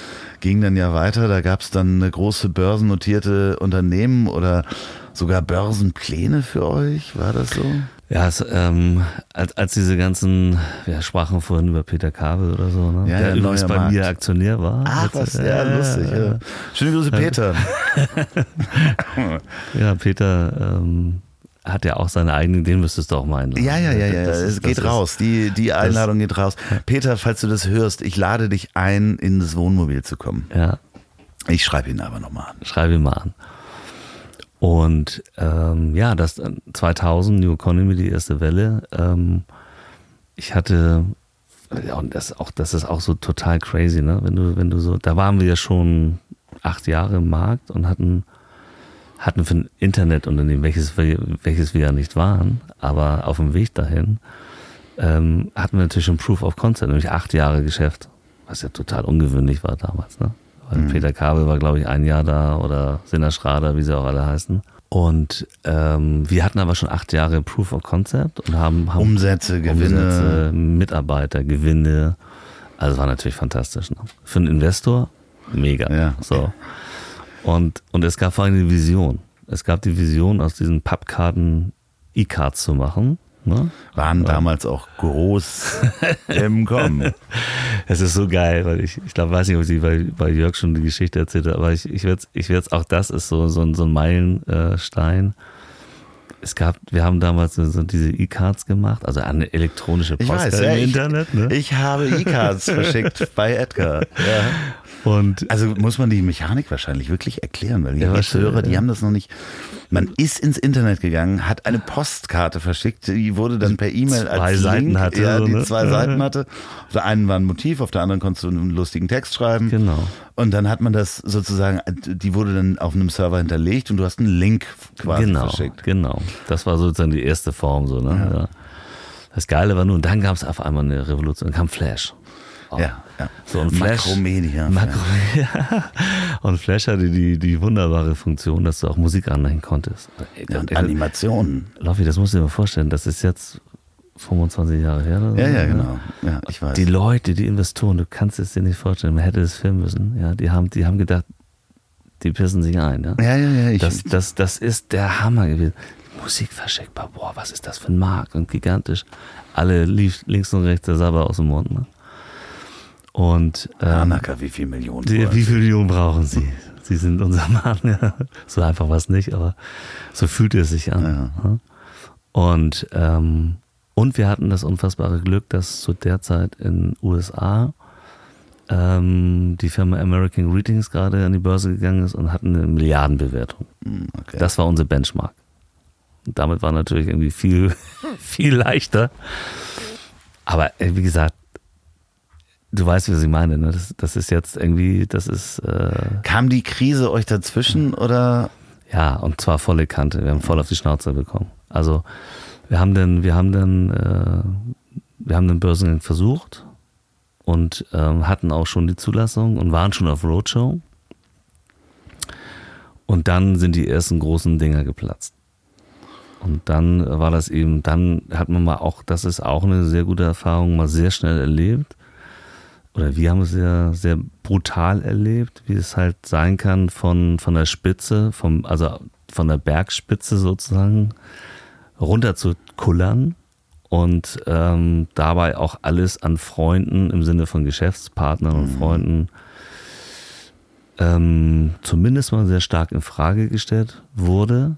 gingen dann ja weiter. Da gab es dann eine große börsennotierte Unternehmen oder sogar Börsenpläne für euch. War das so? Ja, es, ähm, als, als diese ganzen, wir sprachen vorhin über Peter Kabel oder so, ne? ja, der ja, übrigens bei Markt. mir Aktionär war. Ach, was, ja, ja, lustig. Ja. Schöne Grüße, Peter. *laughs* ja, Peter ähm, hat ja auch seine eigenen, den müsstest du auch mal einladen. Ja, ja, ja, ja. Das es geht raus. Die, die Einladung geht raus. Peter, falls du das hörst, ich lade dich ein, in das Wohnmobil zu kommen. Ja. Ich schreibe ihn aber nochmal an. Schreibe ihn mal an. Und ähm, ja, das 2000 New Economy, die erste Welle. Ähm, ich hatte ja, und das auch, das ist auch so total crazy, ne? Wenn du, wenn du so, da waren wir ja schon acht Jahre im Markt und hatten hatten für ein Internetunternehmen, welches wir, welches wir ja nicht waren, aber auf dem Weg dahin ähm, hatten wir natürlich schon Proof of Concept, nämlich acht Jahre Geschäft, was ja total ungewöhnlich war damals, ne? Weil mhm. Peter Kabel war, glaube ich, ein Jahr da oder Sinner Schrader, wie sie auch alle heißen. Und ähm, wir hatten aber schon acht Jahre Proof of Concept und haben, haben Umsätze, Gewinne, Umsätze, Mitarbeiter, Gewinne. Also war natürlich fantastisch. Ne? Für einen Investor mega. Ja. So. Und, und es gab vor allem die Vision. Es gab die Vision, aus diesen Pappkarten E-Cards zu machen. Ne? Waren damals auch groß im *laughs* Kommen. Es ist so geil, weil ich, ich glaube, weiß nicht, ob ich bei, bei Jörg schon die Geschichte erzählt habe, aber ich, ich werde ich werd's, auch das ist so, so, so ein Meilenstein. Es gab, wir haben damals so diese E-Cards gemacht, also eine elektronische Post ich weiß, im ja, Internet. Ne? Ich habe E-Cards *laughs* verschickt bei Edgar. Ja. Und also muss man die Mechanik wahrscheinlich wirklich erklären, weil die ja, Hörer, die haben das noch nicht. Man ist ins Internet gegangen, hat eine Postkarte verschickt, die wurde dann per E-Mail als zwei Seiten Link, hatte, ja, die ne? zwei. Seiten hatte. Auf der einen war ein Motiv, auf der anderen konntest du einen lustigen Text schreiben. Genau. Und dann hat man das sozusagen, die wurde dann auf einem Server hinterlegt und du hast einen Link quasi genau, verschickt. genau. Das war sozusagen die erste Form so. Ne? Ja. Das Geile war nur, und dann gab es auf einmal eine Revolution, dann kam Flash. Oh. Ja, ja. So ein Flash. Makromedia. Makro, ja. *laughs* Und Flash hatte die, die wunderbare Funktion, dass du auch Musik anhängen konntest. Ja, und Animationen. Loffi, das musst du dir mal vorstellen, das ist jetzt 25 Jahre her. Oder so, Ja, ja, genau. Ja, ich weiß. Die Leute, die Investoren, du kannst es dir nicht vorstellen, man hätte es filmen müssen. Ja, die haben, die haben gedacht, die pissen sich ein. Ja? ja, ja, ja. Ich, Das, das, das ist der Hammer gewesen. Musik verschickbar, boah, was ist das für ein Markt und gigantisch. Alle lief links und rechts der Sabber aus dem Mund. Ne? Und ähm, Hanaka, wie viel Millionen? die, wie Sie? viele Millionen brauchen Sie? Sie sind unser *laughs* Mann. Ja. So einfach was nicht, aber so fühlt es sich an. Ja. Und, ähm, und wir hatten das unfassbare Glück, dass zu der Zeit in USA ähm, die Firma American Greetings gerade an die Börse gegangen ist und hatten eine Milliardenbewertung. Hm, Okay. Das war unser Benchmark. Und damit war natürlich irgendwie viel, *laughs* viel leichter. Aber äh, wie gesagt, du weißt, was ich meine. Ne? Das, das ist jetzt irgendwie, das ist, äh, Kam die Krise euch dazwischen oder? ja, und zwar volle Kante. Wir haben voll auf die Schnauze bekommen. Also wir haben dann, wir haben dann, äh, wir haben den Börsengang versucht und ähm, hatten auch schon die Zulassung und waren schon auf Roadshow. Und dann sind die ersten großen Dinger geplatzt. Und dann war das eben, dann hat man mal auch, das ist auch eine sehr gute Erfahrung, mal sehr schnell erlebt. Oder wir haben es sehr, sehr brutal erlebt, wie es halt sein kann von, von der Spitze, vom, also von der Bergspitze sozusagen, runter zu kullern und ähm, dabei auch alles an Freunden im Sinne von Geschäftspartnern und Freunden ähm, zumindest mal sehr stark in Frage gestellt wurde.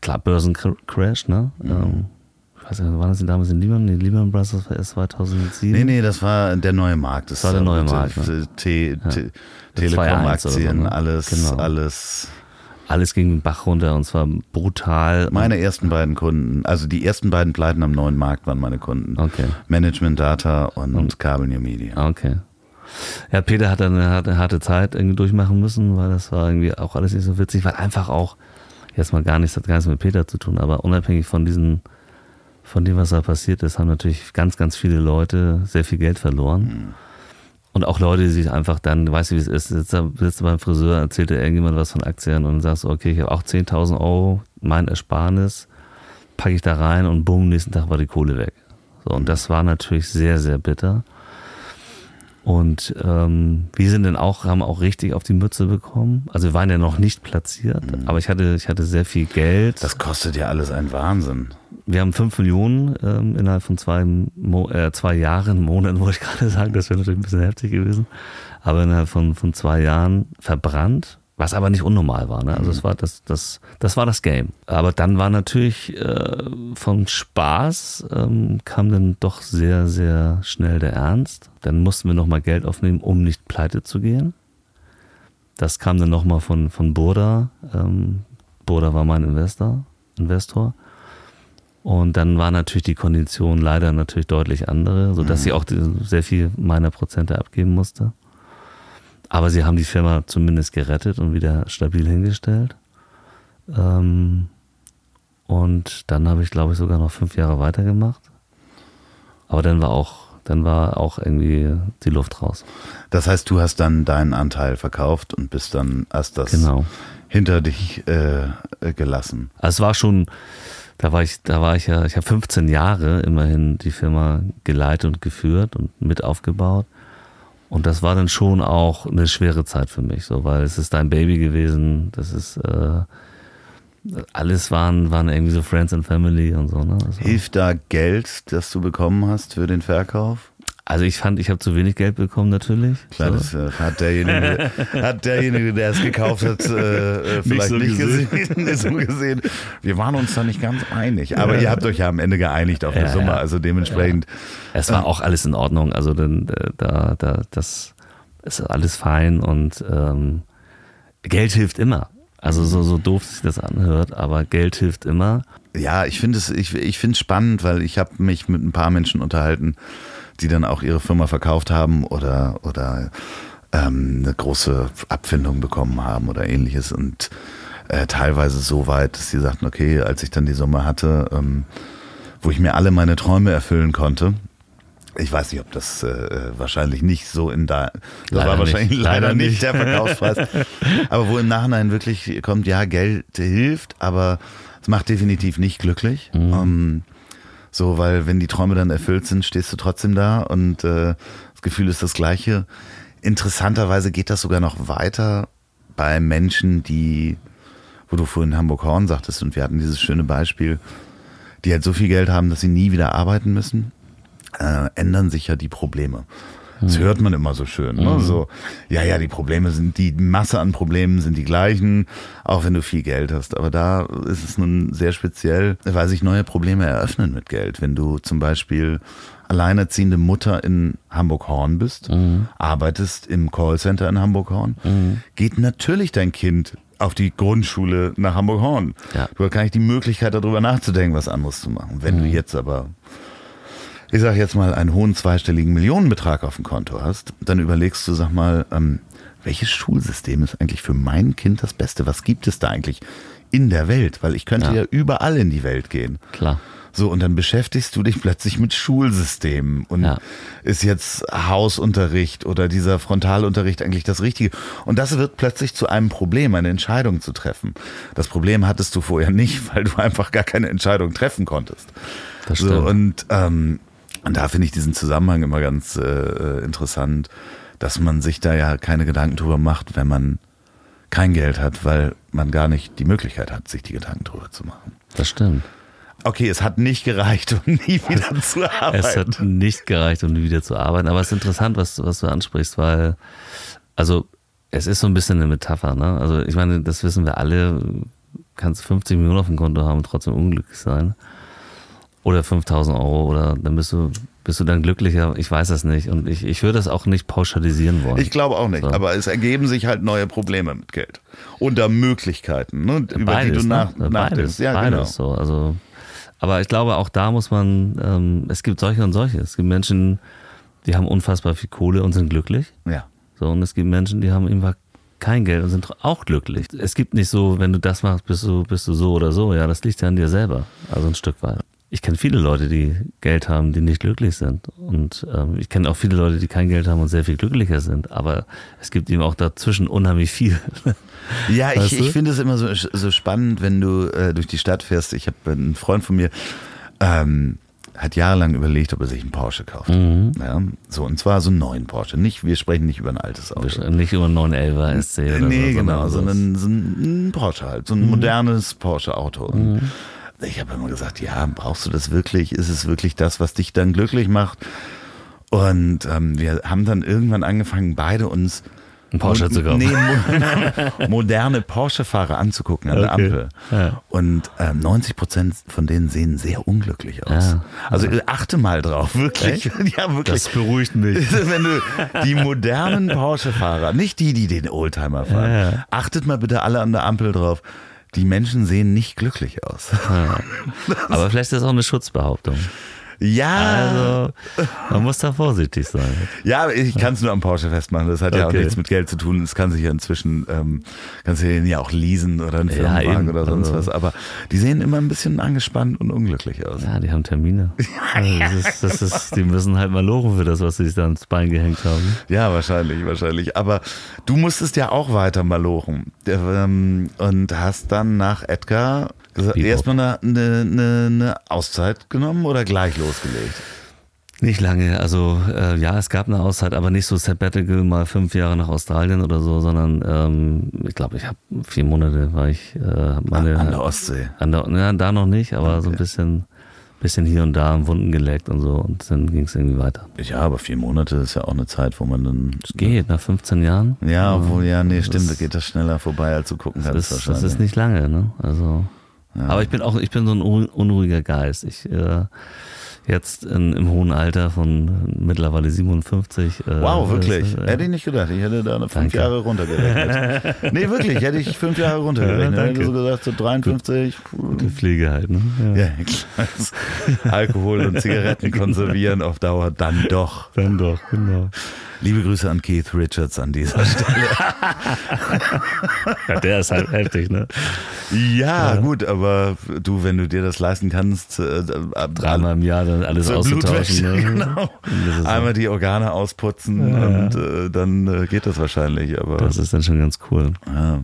Klar, Börsencrash, ne? Ähm, ich weiß nicht, waren das die damals in Lehman? Nee, Lehman Brothers war erst 2007. Nee, nee, das war der neue Markt. Das war der neue Markt, ne? T- T- Ja. T- 2-1 oder so, Telekom-Aktien, ne? alles, Genau. alles. alles ging den Bach runter und zwar brutal. Meine ersten beiden Kunden, also die ersten beiden Pleiten am neuen Markt waren meine Kunden. Okay. Management Data und, und Kabel New Media. Okay. Ja, Peter hat dann eine harte, harte Zeit irgendwie durchmachen müssen, weil das war irgendwie auch alles nicht so witzig, weil einfach auch, jetzt mal gar nichts, hat gar nichts mit Peter zu tun, aber unabhängig von diesen, von dem, was da passiert ist, haben natürlich ganz, ganz viele Leute sehr viel Geld verloren. Mhm. Und auch Leute, die sich einfach dann, weißt du, wie es ist, sitzt, sitzt beim Friseur, erzählt dir irgendjemand was von Aktien und sagst okay, ich habe auch 10.000 Euro, mein Ersparnis, packe ich da rein und bumm, nächsten Tag war die Kohle weg. So, und das war natürlich sehr, sehr bitter. Und ähm, wir sind dann auch, haben auch richtig auf die Mütze bekommen. Also wir waren ja noch nicht platziert, aber ich hatte, ich hatte sehr viel Geld. Das kostet ja alles einen Wahnsinn. Wir haben 5 Millionen ähm, innerhalb von zwei, Mo äh, zwei Jahren, Monaten *laughs* wollte ich gerade sagen, das wäre natürlich ein bisschen heftig gewesen, aber innerhalb von, von zwei Jahren verbrannt, was aber nicht unnormal war. Ne? Also es war das, das, das war das Game. Aber dann war natürlich äh, von Spaß ähm, kam dann doch sehr, sehr schnell der Ernst. Dann mussten wir nochmal Geld aufnehmen, um nicht pleite zu gehen. Das kam dann nochmal von, von Burda. Ähm, Burda war mein Investor, Investor. Und dann war natürlich die Kondition leider natürlich deutlich andere, sodass sie auch die- sehr viel meiner Prozente abgeben musste. Aber sie haben die Firma zumindest gerettet und wieder stabil hingestellt. Ähm, und dann habe ich, glaube ich, sogar noch fünf Jahre weitergemacht. Aber dann war auch, dann war auch irgendwie die Luft raus. Das heißt, du hast dann deinen Anteil verkauft und bist dann hast das Genau. hinter dich äh, gelassen. Also es war schon, da war ich, da war ich ja, ich habe 15 Jahre immerhin die Firma geleitet und geführt und mit aufgebaut. Und das war dann schon auch eine schwere Zeit für mich, so, weil es ist dein Baby gewesen, das ist äh, alles waren, waren irgendwie so Friends and Family und so, ne? Also, Hilft da Geld, das du bekommen hast für den Verkauf? Also ich fand, ich habe zu wenig Geld bekommen natürlich. Klar, das äh, hat derjenige, *laughs* hat derjenige, der es gekauft hat, äh, äh, vielleicht so nicht, gesehen. gesehen. nicht so gesehen. Wir waren uns da nicht ganz einig. Aber ihr habt euch ja am Ende geeinigt auf eine Ja, Summe. ja. Also dementsprechend, Es war auch alles in Ordnung. Also denn, äh, da, da, das ist alles fein und ähm, Geld hilft immer. Also so, so doof sich das anhört, aber Geld hilft immer. ja, ich finde es, ich, ich finde es spannend, weil ich habe mich mit ein paar Menschen unterhalten, die dann auch ihre Firma verkauft haben oder, oder ähm, eine große Abfindung bekommen haben oder ähnliches und äh, teilweise so weit, dass sie sagten, okay, als ich dann die Summe hatte, ähm, wo ich mir alle meine Träume erfüllen konnte, ich weiß nicht, ob das äh, wahrscheinlich nicht so in da, das war wahrscheinlich nicht. leider nicht der Verkaufspreis, *laughs* aber wo im Nachhinein wirklich kommt, ja, Geld hilft, aber es macht definitiv nicht glücklich. Ähm, so, weil wenn die Träume dann erfüllt sind, stehst du trotzdem da und äh, das Gefühl ist das gleiche. Interessanterweise geht das sogar noch weiter bei Menschen, die, wo du vorhin Hamburg-Horn sagtest und wir hatten dieses schöne Beispiel, die halt so viel Geld haben, dass sie nie wieder arbeiten müssen, äh, ändern sich ja die Probleme. Das hört man immer so schön. Ne? So, ja, ja, die Probleme sind, die Masse an Problemen sind die gleichen, auch wenn du viel Geld hast. Aber da ist es nun sehr speziell, weil sich neue Probleme eröffnen mit Geld. Wenn du zum Beispiel alleinerziehende Mutter in Hamburg-Horn bist, arbeitest im Callcenter in Hamburg-Horn, geht natürlich dein Kind auf die Grundschule nach Hamburg-Horn. Ja. Du hast gar nicht die Möglichkeit, darüber nachzudenken, was anderes zu machen. Wenn du jetzt aber ich sag jetzt mal, einen hohen zweistelligen Millionenbetrag auf dem Konto hast, dann überlegst du, sag mal, ähm, welches Schulsystem ist eigentlich für mein Kind das Beste? Was gibt es da eigentlich in der Welt? Weil ich könnte ja, Ja. überall in die Welt gehen. Klar. So, und dann beschäftigst du dich plötzlich mit Schulsystemen und Ja. ist jetzt Hausunterricht oder dieser Frontalunterricht eigentlich das Richtige? Und das wird plötzlich zu einem Problem, eine Entscheidung zu treffen. Das Problem hattest du vorher nicht, *laughs* weil du einfach gar keine Entscheidung treffen konntest. Das So, stimmt. und, ähm, und da finde ich diesen Zusammenhang immer ganz äh, äh, interessant, dass man sich da ja keine Gedanken drüber macht, wenn man kein Geld hat, weil man gar nicht die Möglichkeit hat, sich die Gedanken drüber zu machen. Das stimmt. Okay, es hat nicht gereicht, um nie *laughs* wieder zu Es arbeiten. hat nicht gereicht, um wieder zu arbeiten. Aber es ist interessant, was, was du ansprichst, weil, also, es ist so ein bisschen eine Metapher, ne? Also, ich meine, das wissen wir alle. Kannst 50 Millionen auf dem Konto haben und trotzdem unglücklich sein. Oder 5000 Euro oder dann bist du, bist du dann glücklicher. Ich weiß das nicht und ich, ich würde das auch nicht pauschalisieren wollen. Ich glaube auch nicht, So. aber es ergeben sich halt neue Probleme mit Geld. Unter Möglichkeiten, ne, über die du nach, ne? nachdenkst. Beides, Ja, beides genau. so. Also, aber ich glaube, auch da muss man, ähm, es gibt solche und solche. Es gibt Menschen, die haben unfassbar viel Kohle und sind glücklich. Ja. So, und es gibt Menschen, die haben einfach kein Geld und sind auch glücklich. Es gibt nicht so, wenn du das machst, bist du, bist du so oder so. Ja, das liegt ja an dir selber. Also ein Stück weit. Ich kenne viele Leute, die Geld haben, die nicht glücklich sind. Und ähm, ich kenne auch viele Leute, die kein Geld haben und sehr viel glücklicher sind. Aber es gibt eben auch dazwischen unheimlich viel. *laughs* Ja, Weißt ich, ich finde es immer so, so spannend, wenn du äh, durch die Stadt fährst. Ich habe einen Freund von mir, ähm, hat jahrelang überlegt, ob er sich einen Porsche kauft. Mhm. Ja, so, und zwar so einen neuen Porsche. Nicht, wir sprechen nicht über ein altes Auto. nicht über einen 911er SC oder nee, so. genau, sondern so ein Porsche halt, so ein modernes Porsche-Auto. Mhm. Ich habe immer gesagt, ja, brauchst du das wirklich? Ist es wirklich das, was dich dann glücklich macht? Und ähm, wir haben dann irgendwann angefangen, beide uns Ein Porsche zu kaufen. Nee, mo *laughs* moderne Porsche-Fahrer anzugucken an der Okay. Ampel. Ja. Und äh, 90 Prozent von denen sehen sehr unglücklich aus. Ja. Also äh, achte mal drauf, wirklich. *laughs* Ja, wirklich. Das beruhigt mich. *laughs* Wenn du die modernen Porsche-Fahrer, nicht die, die den Oldtimer fahren, Ja, ja. achtet mal bitte alle an der Ampel drauf. Die Menschen sehen nicht glücklich aus. *laughs* Aber vielleicht ist das auch eine Schutzbehauptung. Ja, Also, man muss da vorsichtig sein. ja, ich kann es nur am Porsche festmachen. Das hat ja auch Okay. nichts mit Geld zu tun. Es kann sich ja inzwischen, ähm, kannst du den ja auch leasen oder einen Ja, Firmenwagen eben. oder sonst Also- was. Aber die sehen immer ein bisschen angespannt und unglücklich aus. Ja, die haben Termine. *laughs* Also das ist, das ist, die müssen halt mal lochen für das, was sie sich da ins Bein gehängt haben. Ja, wahrscheinlich, wahrscheinlich. Aber du musstest ja auch weiter malochen. Der, ähm, Und hast dann nach Edgar Bebop. erstmal eine, eine, eine, Auszeit genommen oder gleich losgelegt? Nicht lange, also äh, ja, es gab eine Auszeit, aber nicht so Sabbatical, mal fünf Jahre nach Australien oder so, sondern ähm, ich glaube, ich habe vier Monate war ich äh, meine An der Ostsee. An der, ja, da noch nicht, aber so ein Okay. bisschen, bisschen hier und da Wunden geleckt und so und dann ging es irgendwie weiter. Ja, aber vier Monate ist ja auch eine Zeit, wo man dann. Es geht nach 15 Jahren. Ja, obwohl, ja, nee, Das stimmt, da geht das schneller vorbei, als du gucken Das kannst. ist, das ist nicht lange, ne? Also, aber ich bin auch, ich bin so ein un- unruhiger Geist. Ich äh, jetzt in, im hohen Alter von mittlerweile 57. Äh, Wow, wirklich. Äh, Hätte ich nicht gedacht. Ich hätte da fünf Danke. Jahre runtergerechnet. *laughs* nee, wirklich, hätte ich fünf Jahre runtergerechnet. Ja, hätte so gesagt, so 53. gute Pflege halt, ne? Ja. Ja, klar. Alkohol und Zigaretten konservieren auf Dauer dann doch. Dann doch, genau. Liebe Grüße an Keith Richards an dieser Stelle. *laughs* Ja, der ist halt heftig, ne? Ja, gut, aber du, wenn du dir das leisten kannst, äh, ab- Dreimal im Jahr dann alles auszutauschen. Ne? genau. Einmal die Organe ausputzen und äh, dann äh, geht das wahrscheinlich. Aber das ist dann schon ganz cool. ja,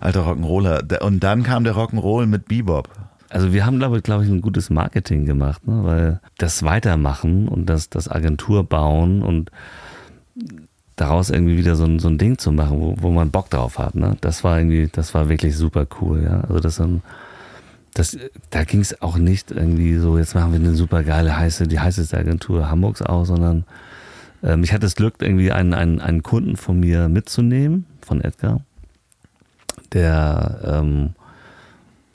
alter Rock'n'Roller. Und dann kam der Rock'n'Roll mit Bebop. Also wir haben, glaube ich, glaube ich, ein gutes Marketing gemacht, ne? weil das Weitermachen und das, das Agentur bauen und daraus irgendwie wieder so ein, so ein Ding zu machen, wo, wo man Bock drauf hat, ne? Das war irgendwie, das war wirklich super cool, ja. Also das dann, das, da ging es auch nicht irgendwie so, jetzt machen wir eine super geile, heiße, die heißeste Agentur Hamburgs aus, sondern ähm, ich hatte das Glück, irgendwie einen, einen, einen Kunden von mir mitzunehmen, von Edgar, der ähm,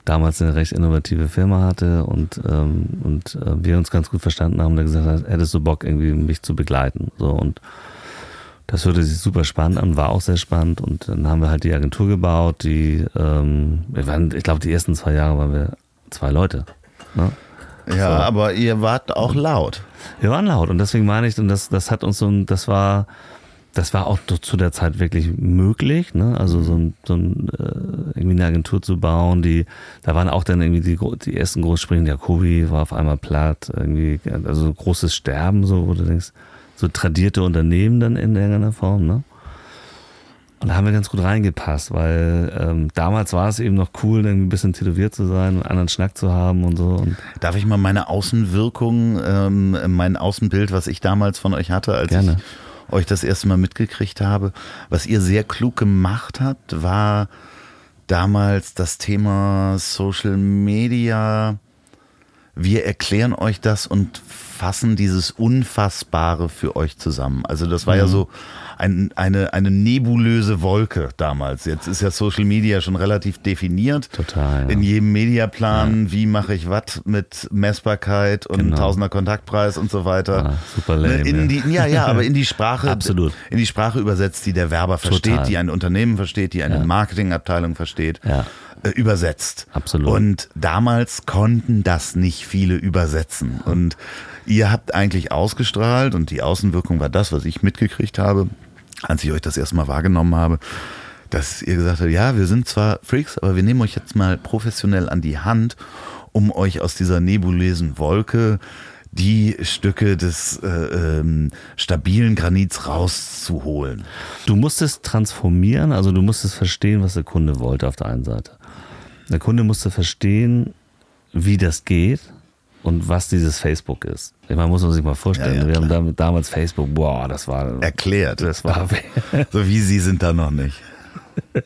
damals eine recht innovative Firma hatte und, ähm, und äh, wir uns ganz gut verstanden haben, der gesagt hat, hättest du Bock, irgendwie mich zu begleiten. So und das hörte sich super spannend an, war auch sehr spannend und dann haben wir halt die Agentur gebaut, die, ähm, wir waren, ich glaube, die ersten zwei Jahre waren wir zwei Leute. Ne? Ja, So. aber ihr wart auch laut. Wir waren laut und deswegen meine ich, und das, das hat uns so ein, das war, das war auch zu- der Zeit wirklich möglich, ne? Also so ein, so ein äh, irgendwie eine Agentur zu bauen, die, da waren auch dann irgendwie die, die ersten Großspringen, Jacobi war auf einmal platt, irgendwie, also großes Sterben, so, wo du denkst, so tradierte Unternehmen dann in irgendeiner Form, ne? Und da haben wir ganz gut reingepasst, weil ähm, damals war es eben noch cool, dann ein bisschen tätowiert zu sein und einen anderen Schnack zu haben und so. Und Darf ich mal meine Außenwirkung, ähm, mein Außenbild, was ich damals von euch hatte, als Gerne. ich euch das erste Mal mitgekriegt habe, was ihr sehr klug gemacht habt, war damals das Thema Social Media wir erklären euch das und fassen dieses Unfassbare für euch zusammen. Also das war ja so ein, eine, eine nebulöse Wolke damals. Jetzt ist ja Social Media schon relativ definiert. Total, ja. In jedem Mediaplan, wie mache ich was mit Messbarkeit und Genau. Tausender Kontaktpreis und so weiter. Ah, super lame, in ja. die, ja, ja, aber in die Sprache, *laughs* Absolut. in die Sprache übersetzt, die der Werber versteht, Total. die ein Unternehmen versteht, die eine Ja. Marketingabteilung versteht, Ja. äh, übersetzt. Absolut. Und damals konnten das nicht viele übersetzen. Und ihr habt eigentlich ausgestrahlt und die Außenwirkung war das, was ich mitgekriegt habe, als ich euch das erste Mal wahrgenommen habe, dass ihr gesagt habt, ja, wir sind zwar Freaks, aber wir nehmen euch jetzt mal professionell an die Hand, um euch aus dieser nebulösen Wolke die Stücke des äh, ähm, stabilen Granits rauszuholen. Du musstest transformieren, also du musstest verstehen, was der Kunde wollte auf der einen Seite. Der Kunde musste verstehen, wie das geht und was dieses Facebook ist. Ich meine, muss man sich mal vorstellen. Ja, ja, wir haben klar. damit, damals Facebook, boah, das war. Erklärt. Das war. *laughs* So wie sie sind da noch nicht. *laughs*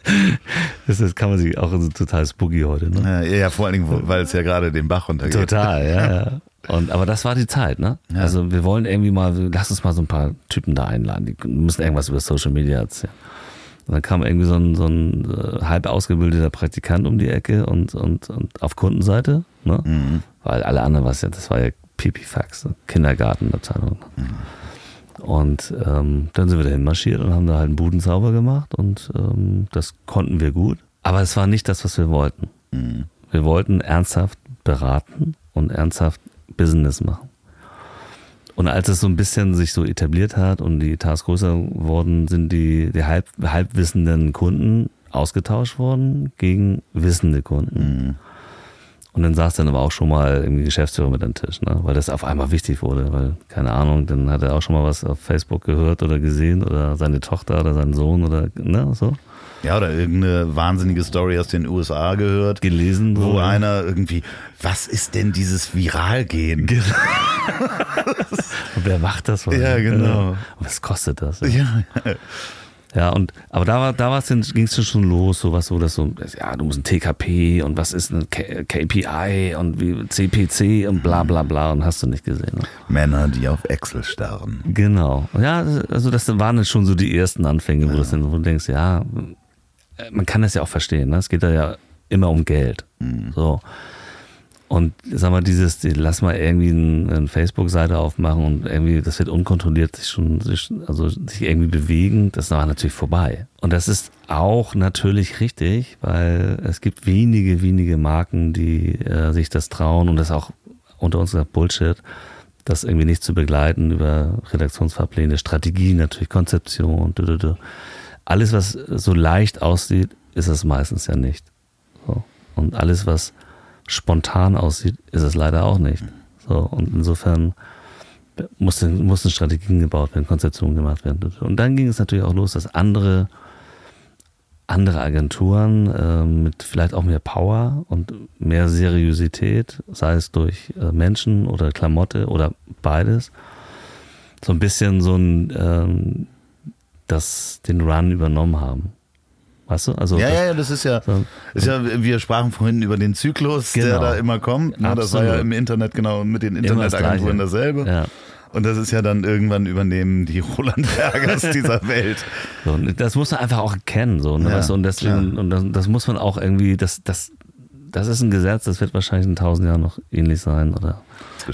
Das, das kann man sich auch so total spooky heute, ne? Ja, ja, vor allen Dingen, weil es ja gerade den Bach runtergeht. Total, ja, ja. *laughs* Und, aber das war die Zeit, ne? Also wir wollen irgendwie mal, lass uns mal so ein paar Typen da einladen, die müssen irgendwas über Social Media erzählen. Und dann kam irgendwie so ein, so ein äh, halb ausgebildeter Praktikant um die Ecke und, und, und auf Kundenseite, ne? Mhm. Weil alle anderen, was ja, das war ja Pipifax, ne? Kindergartenabteilung. Und ähm, dann sind wir dahin marschiert und haben da halt einen Buden sauber gemacht und ähm, das konnten wir gut. Aber es war nicht das, was wir wollten. Mhm. Wir wollten ernsthaft beraten und ernsthaft Business machen. Und als es so ein bisschen sich so etabliert hat und die Etats größer wurden, sind die, die halb, halbwissenden Kunden ausgetauscht worden gegen wissende Kunden. Und dann saß dann aber auch schon mal irgendwie Geschäftsführer mit am Tisch, ne? weil das auf einmal wichtig wurde, weil, keine Ahnung, dann hat er auch schon mal was auf Facebook gehört oder gesehen oder seine Tochter oder sein Sohn oder ne, so Ja, oder irgendeine wahnsinnige Story aus den USA gehört, gelesen. wo so. einer irgendwie, was ist denn dieses Viralgehen? Und *laughs* wer macht das? wohl? Ja, genau. Und was kostet das? Ja, Ja, und aber da war, da war es ging es schon los, sowas so, dass so, ja, du musst ein TKP und was ist ein K KPI und wie CPC und bla bla bla und hast du nicht gesehen. Ne? Männer, die auf Excel starren. Genau. Ja, also das waren jetzt schon so die ersten Anfänge, wo, das wo du denkst, ja, man kann das ja auch verstehen, ne? es geht da ja immer um Geld. So. Und sag mal, dieses, die, lass mal irgendwie ein- eine Facebook-Seite aufmachen und irgendwie, das wird unkontrolliert sich schon, sich, also sich irgendwie bewegen, das war natürlich vorbei. Und das ist auch natürlich richtig, weil es gibt wenige, wenige Marken, die äh, sich das trauen und das auch unter uns gesagt Bullshit, das irgendwie nicht zu begleiten über Redaktionsfahrpläne, Strategie, natürlich Konzeption, dü, dü, dü. Alles was so leicht aussieht, ist es meistens ja nicht. So. Und alles was spontan aussieht, ist es leider auch nicht. So, und insofern mussten, mussten Strategien gebaut werden, Konzeptionen gemacht werden. Und dann ging es natürlich auch los, dass andere, andere Agenturen äh, mit vielleicht auch mehr Power und mehr Seriosität, sei es durch äh, Menschen oder Klamotte oder beides, so ein bisschen so ein ähm, das den Run übernommen haben. Weißt du? Also Ja, das, ja, ja, das ist ja, So. ist ja, wir sprachen vorhin über den Zyklus, der Genau. da immer kommt. Ne, das war ja im Internet genau mit den das Internetagenturen dasselbe. Ja. Und das ist ja dann irgendwann übernehmen die *laughs* Roland Bergers dieser Welt. So, und das muss man einfach auch erkennen, so, ne? Ja, weißt du? Und deswegen, klar. und das, das muss man auch irgendwie, das, das, das ist ein Gesetz, das wird wahrscheinlich in tausend Jahren noch ähnlich sein, oder?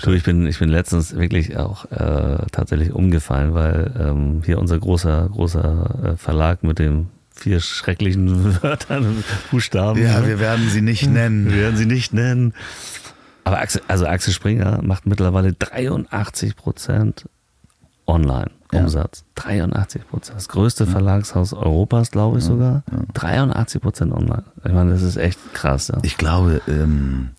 Du, ich bin, ich bin letztens wirklich auch äh, tatsächlich umgefallen, weil ähm, hier unser großer, großer äh, Verlag mit dem vier schrecklichen *laughs* Wörtern, Buchstaben. Ja, ne? wir werden sie nicht nennen. Wir werden sie nicht nennen. Aber Axel, also Axel Springer macht mittlerweile 83 Prozent Online-Umsatz. 83 Prozent. Das größte Verlagshaus Europas, glaube ich sogar. 83 Prozent online. Ich meine, das ist echt krass. Ja. Ich glaube, ähm,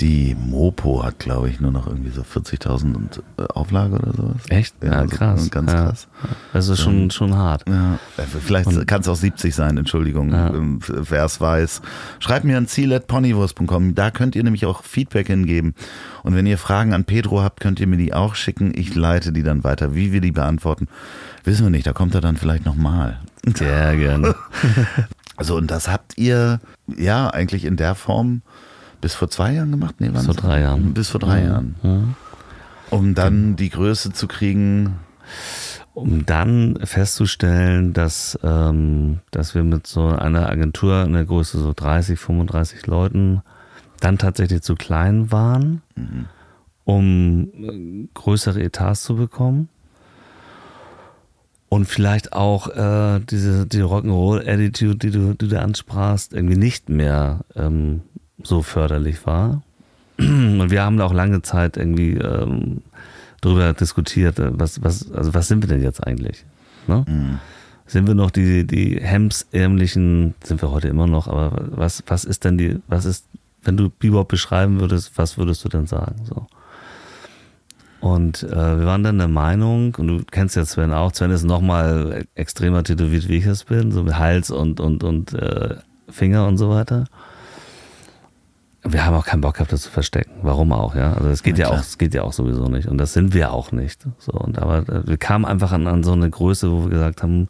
die Mopo hat, glaube ich, nur noch irgendwie so 40.000 und, äh, Auflage oder sowas. Echt? Ja, also krass. Ganz ja. krass. Das ist schon, schon hart. Ja, äh, vielleicht kann es auch 70 sein, Entschuldigung, Ja. ähm, wer es weiß. Schreibt mir an ziel.ponywurst.com, da könnt ihr nämlich auch Feedback hingeben. Und wenn ihr Fragen an Pedro habt, könnt ihr mir die auch schicken. Ich leite die dann weiter. Wie wir die beantworten, wissen wir nicht. Da kommt er dann vielleicht nochmal. Sehr gerne. *laughs* Also und das habt ihr ja eigentlich in der Form bis vor zwei Jahren gemacht? Nee, bis vor drei Jahren. Bis vor drei ja. Jahren. Ja. Um dann die Größe zu kriegen. Um dann festzustellen, dass, ähm, dass wir mit so einer Agentur in der Größe so 30, 35 Leuten dann tatsächlich zu klein waren, Mhm. um äh, größere Etats zu bekommen. Und vielleicht auch äh, diese die Rock'n'Roll-Attitude, die du, die du ansprachst, irgendwie nicht mehr ähm, so förderlich war. Und wir haben da auch lange Zeit irgendwie ähm, darüber diskutiert, äh, was, was, also was sind wir denn jetzt eigentlich? Ne? Sind wir noch die, die hemsärmlichen, sind wir heute immer noch, aber was, was ist denn die, was ist, wenn du Bebop beschreiben würdest, was würdest du denn sagen? So. Und äh, wir waren dann der Meinung, und du kennst ja Sven auch, Sven ist nochmal extremer tätowiert, wie ich es bin, so mit Hals und, und, und äh, Finger und so weiter. Wir haben auch keinen Bock gehabt, das zu verstecken. Warum auch, ja? Also es geht Ja, ja, auch, es geht ja auch sowieso nicht. Und das sind wir auch nicht. So, und aber äh, wir kamen einfach an, an so eine Größe, wo wir gesagt haben,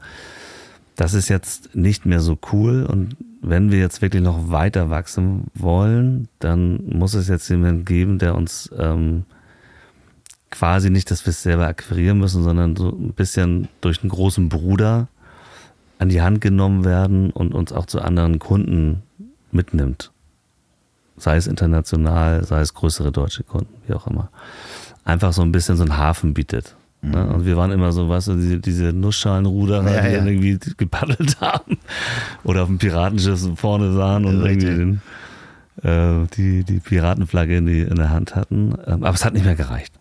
das ist jetzt nicht mehr so cool und wenn wir jetzt wirklich noch weiter wachsen wollen, dann muss es jetzt jemanden geben, der uns ähm, quasi nicht, dass wir es selber akquirieren müssen, sondern so ein bisschen durch einen großen Bruder an die Hand genommen werden und uns auch zu anderen Kunden mitnimmt. Sei es international, sei es größere deutsche Kunden, wie auch immer. Einfach so ein bisschen so einen Hafen bietet. Ne? Und wir waren immer so, weißt du, diese, diese Nussschalenruder, Ja, die ja. dann irgendwie gepaddelt *laughs* haben oder auf dem Piratenschiff vorne sahen und Richtig. irgendwie den, äh, die, die Piratenflagge in, die, in der Hand hatten. Ähm, aber es hat nicht mehr gereicht.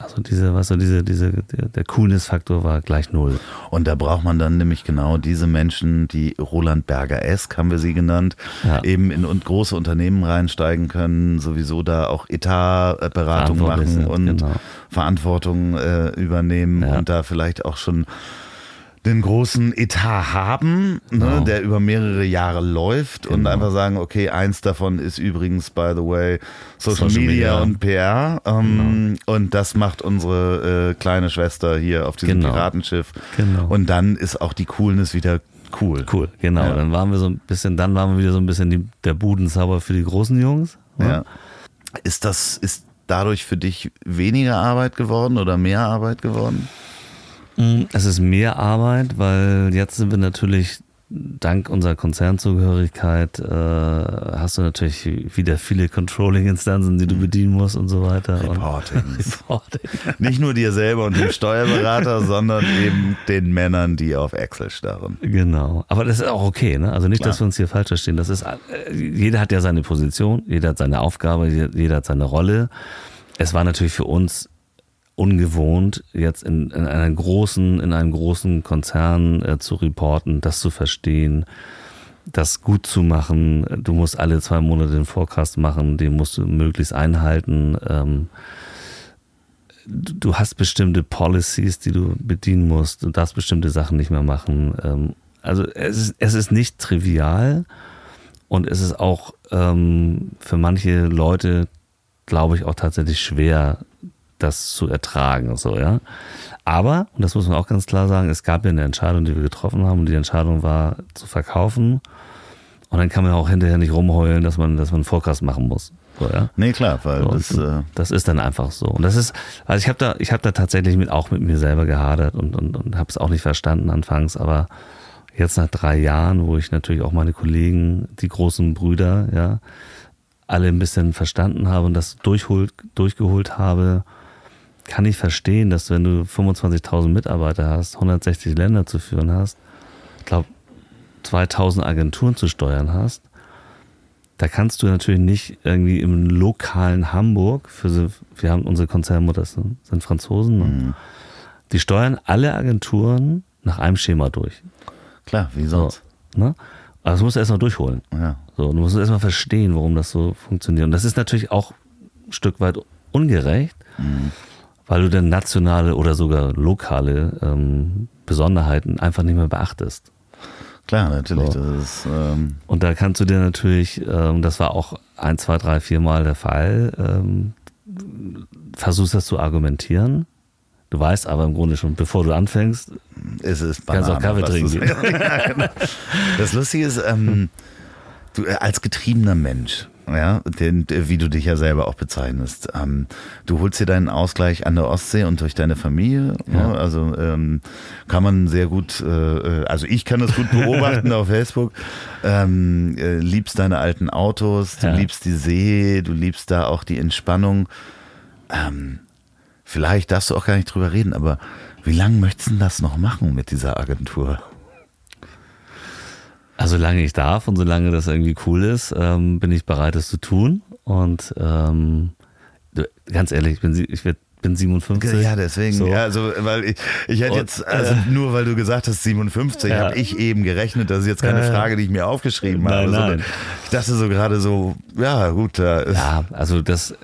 Also diese, was so diese, diese, der, der Coolness-Faktor war gleich null. Und da braucht man dann nämlich genau diese Menschen, die Roland Berger-esk, haben wir sie genannt, Ja. eben in und große Unternehmen reinsteigen können, sowieso da auch Etatberatung machen und genau. Verantwortung äh, übernehmen Ja. und da vielleicht auch schon den großen Etat haben, ne, Genau. der über mehrere Jahre läuft und Genau. einfach sagen, okay, eins davon ist übrigens, by the way, Social, Social Media, Media. und PR ähm, und das macht unsere äh, kleine Schwester hier auf diesem Genau. Piratenschiff Genau. und dann ist auch die Coolness wieder cool. Cool, genau. Ja. Dann waren wir so ein bisschen, dann waren wir wieder so ein bisschen die, der Budenzauber für die großen Jungs. ne? Ja. Ist das, ist dadurch für dich weniger Arbeit geworden oder mehr Arbeit geworden? Es ist mehr Arbeit, weil jetzt sind wir natürlich dank unserer Konzernzugehörigkeit äh, hast du natürlich wieder viele Controlling-Instanzen, die du bedienen musst und so weiter. Und Reportings. *laughs* Reporting. Nicht nur dir selber und dem Steuerberater, *laughs* sondern eben den Männern, die auf Excel starren. Genau. Aber das ist auch okay, ne? Also nicht, Klar. dass wir uns hier falsch verstehen. Das ist, äh, jeder hat ja seine Position, jeder hat seine Aufgabe, jeder hat seine Rolle. Es war natürlich für uns ungewohnt, jetzt in, in einer großen, in einem großen Konzern äh, zu reporten, das zu verstehen, das gut zu machen. Du musst alle zwei Monate den Forecast machen, den musst du möglichst einhalten. Ähm, du hast bestimmte Policies, die du bedienen musst. Du darfst bestimmte Sachen nicht mehr machen. Ähm, also es ist, es ist nicht trivial und es ist auch ähm, für manche Leute, glaube ich, auch tatsächlich schwer, das zu ertragen. So, ja. Aber, und das muss man auch ganz klar sagen, es gab ja eine Entscheidung, die wir getroffen haben, und die Entscheidung war zu verkaufen. Und dann kann man auch hinterher nicht rumheulen, dass man, dass man einen Forecast machen muss. So, ja. Nee, klar, weil So, das, äh, das ist dann einfach so. Und das ist, also ich habe da, ich habe da tatsächlich mit, auch mit mir selber gehadert und, und, und habe es auch nicht verstanden anfangs, aber jetzt nach drei Jahren, wo ich natürlich auch meine Kollegen, die großen Brüder, ja, alle ein bisschen verstanden habe und das durchholt, durchgeholt habe, kann ich verstehen, dass wenn du 25.000 Mitarbeiter hast, 160 Länder zu führen hast, ich glaube 2000 Agenturen zu steuern hast, da kannst du natürlich nicht irgendwie im lokalen Hamburg, für so, wir haben unsere Konzernmutter sind, sind Franzosen, ne? die steuern alle Agenturen nach einem Schema durch. klar, wie So, sonst. ne? Aber das musst du erstmal durchholen. Ja. So, du musst erstmal verstehen, warum das so funktioniert. Und das ist natürlich auch ein Stück weit ungerecht, weil du dann nationale oder sogar lokale ähm, Besonderheiten einfach nicht mehr beachtest. Klar, natürlich. So. Das ist, ähm, Und da kannst du dir natürlich, ähm, das war auch ein, zwei, drei, vier Mal der Fall, ähm, versuchst das zu argumentieren. Du weißt aber im Grunde schon, bevor du anfängst, es ist Kannst auch Banane, Kaffee trinken du- *laughs* ja, genau. Das Lustige ist, ähm, du äh, als getriebener Mensch, ja, den, wie du dich ja selber auch bezeichnest. Ähm, du holst dir deinen Ausgleich an der Ostsee und durch deine Familie. Ja. Ne? Also ähm, kann man sehr gut, äh, also ich kann das gut beobachten *laughs* auf Facebook. Ähm, äh, liebst deine alten Autos, du ja. liebst die See, du liebst da auch die Entspannung. Ähm, vielleicht darfst du auch gar nicht drüber reden, aber wie lange möchtest du das noch machen mit dieser Agentur? Also solange ich darf und solange das irgendwie cool ist, ähm, bin ich bereit, das zu tun. Und ähm, ganz ehrlich, ich bin, ich bin 57. Ja, deswegen. So. Ja, also, weil ich, ich hätte jetzt, also äh, nur weil du gesagt hast 57, ja. habe ich eben gerechnet. Das ist jetzt keine Frage, die ich mir aufgeschrieben nein, habe. Nein. Ich dachte so gerade so, ja, gut. Da ja, also das,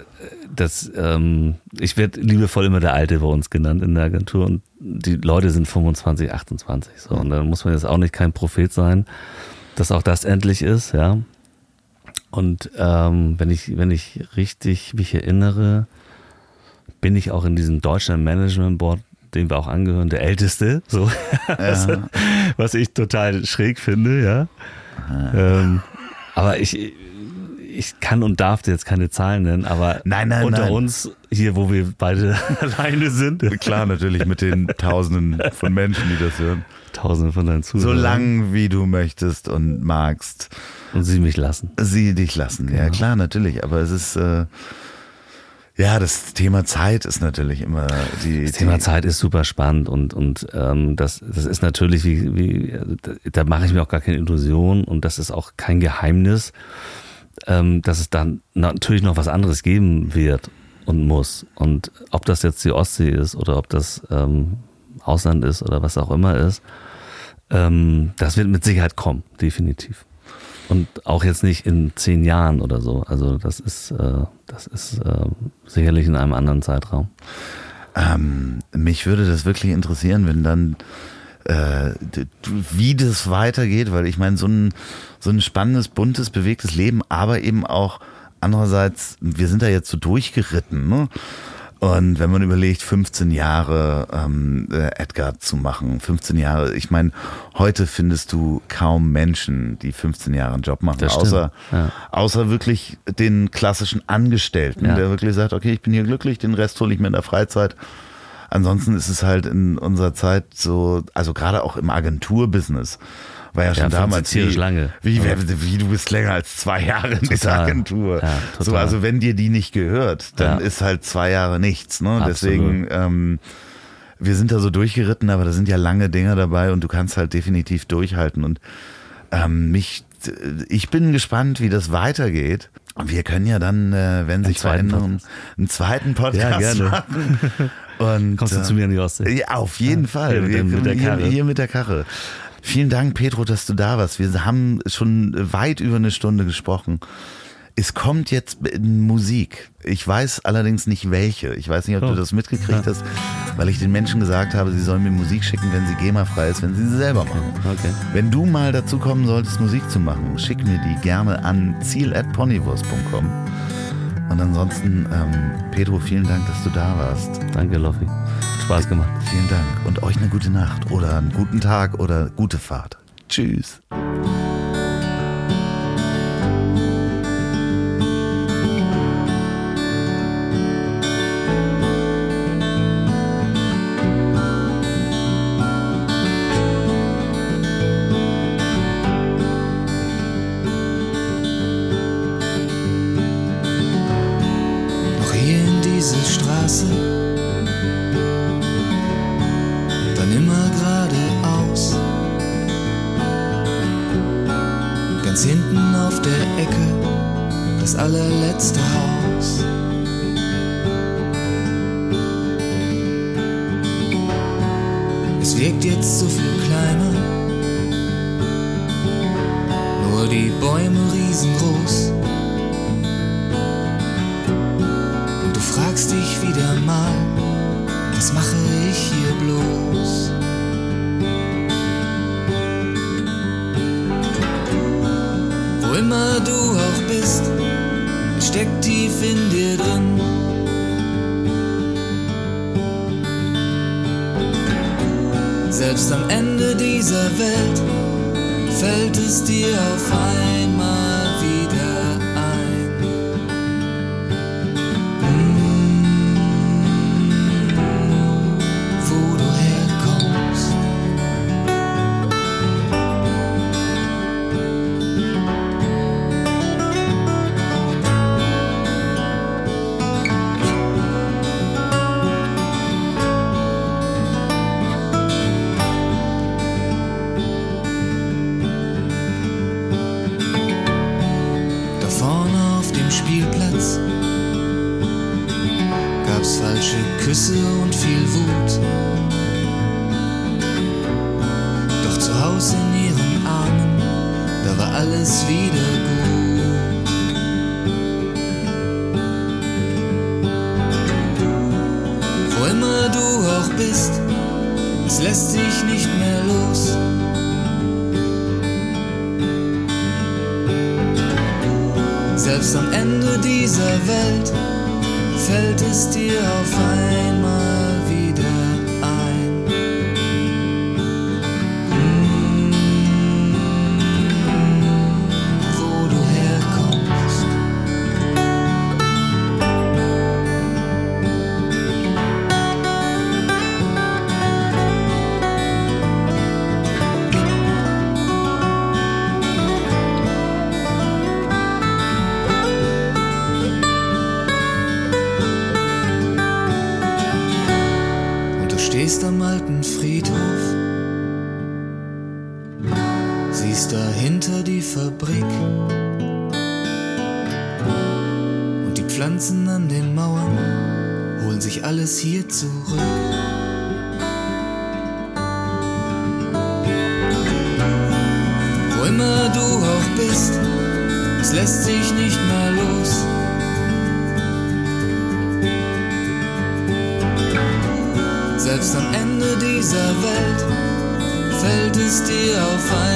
das, ähm, ich werde liebevoll immer der Alte bei uns genannt in der Agentur und die Leute sind 25, 28. So, und dann muss man jetzt auch nicht kein Prophet sein dass auch das endlich ist, ja. Und ähm, wenn ich, wenn ich richtig mich erinnere, bin ich auch in diesem Deutschland Management Board, dem wir auch angehören, der älteste, so ja. *laughs* was ich total schräg finde, ja. Ähm, aber ich, ich kann und darf jetzt keine Zahlen nennen, aber nein, nein, unter nein. uns, hier, wo wir beide *laughs* alleine sind. Klar, natürlich mit den Tausenden von Menschen, die das hören. Tausende von deinen Zuhörern. So lang wie du möchtest und magst. Und sie mich lassen. Sie dich lassen, genau. ja klar, natürlich. Aber es ist, äh, ja, das Thema Zeit ist natürlich immer die. Das Thema Zeit ist super spannend und, und ähm, das, das ist natürlich, wie, wie da mache ich mir auch gar keine Illusion und das ist auch kein Geheimnis dass es dann natürlich noch was anderes geben wird und muss. Und ob das jetzt die Ostsee ist oder ob das ähm, Ausland ist oder was auch immer ist, ähm, das wird mit Sicherheit kommen, definitiv. Und auch jetzt nicht in zehn Jahren oder so. Also das ist, äh, das ist äh, sicherlich in einem anderen Zeitraum. Ähm, mich würde das wirklich interessieren, wenn dann äh, wie das weitergeht, weil ich meine, so ein, so ein spannendes, buntes, bewegtes Leben, aber eben auch andererseits, wir sind da jetzt so durchgeritten, ne? Und wenn man überlegt, 15 Jahre ähm, äh, Edgar zu machen, 15 Jahre, ich meine, heute findest du kaum Menschen, die 15 Jahre einen Job machen, außer, ja. außer wirklich den klassischen Angestellten, ja. der wirklich sagt, okay, ich bin hier glücklich, den Rest hole ich mir in der Freizeit Ansonsten ist es halt in unserer Zeit so, also gerade auch im Agenturbusiness, war ja schon ja, damals wie, lange. Wie, wie, wie, du bist länger als zwei Jahre in total. dieser Agentur. Ja, so, also wenn dir die nicht gehört, dann ist halt zwei Jahre nichts. Ne? Deswegen, ähm, wir sind da so durchgeritten, aber da sind ja lange Dinge dabei und du kannst halt definitiv durchhalten. Und ähm, mich, ich bin gespannt, wie das weitergeht. Wir können ja dann, äh, wenn sich verändern, einen zweiten Podcast ja, machen. *laughs* Und, Kommst du zu mir in die Ostsee? Ja, auf jeden ja, Fall. Hier, Wir mit der Karre. Hier, hier mit der Karre. Vielen Dank, Pedro, dass du da warst. Wir haben schon weit über eine Stunde gesprochen. Es kommt jetzt Musik. Ich weiß allerdings nicht welche. Ich weiß nicht, ob oh. du das mitgekriegt ja. hast, weil ich den Menschen gesagt habe, sie sollen mir Musik schicken, wenn sie GEMA-frei ist, wenn sie sie selber machen. Okay. Wenn du mal dazu kommen solltest, Musik zu machen, schick mir die gerne an ziel.ponywurst.com. Und ansonsten, ähm, Pedro, vielen Dank, dass du da warst. Danke, Loffi. Spaß gemacht. Vielen Dank. Und euch eine gute Nacht oder einen guten Tag oder gute Fahrt. Tschüss. alles hier zurück. Wo immer du auch bist, es lässt sich nicht mehr los. Selbst am Ende dieser Welt fällt es dir auf ein.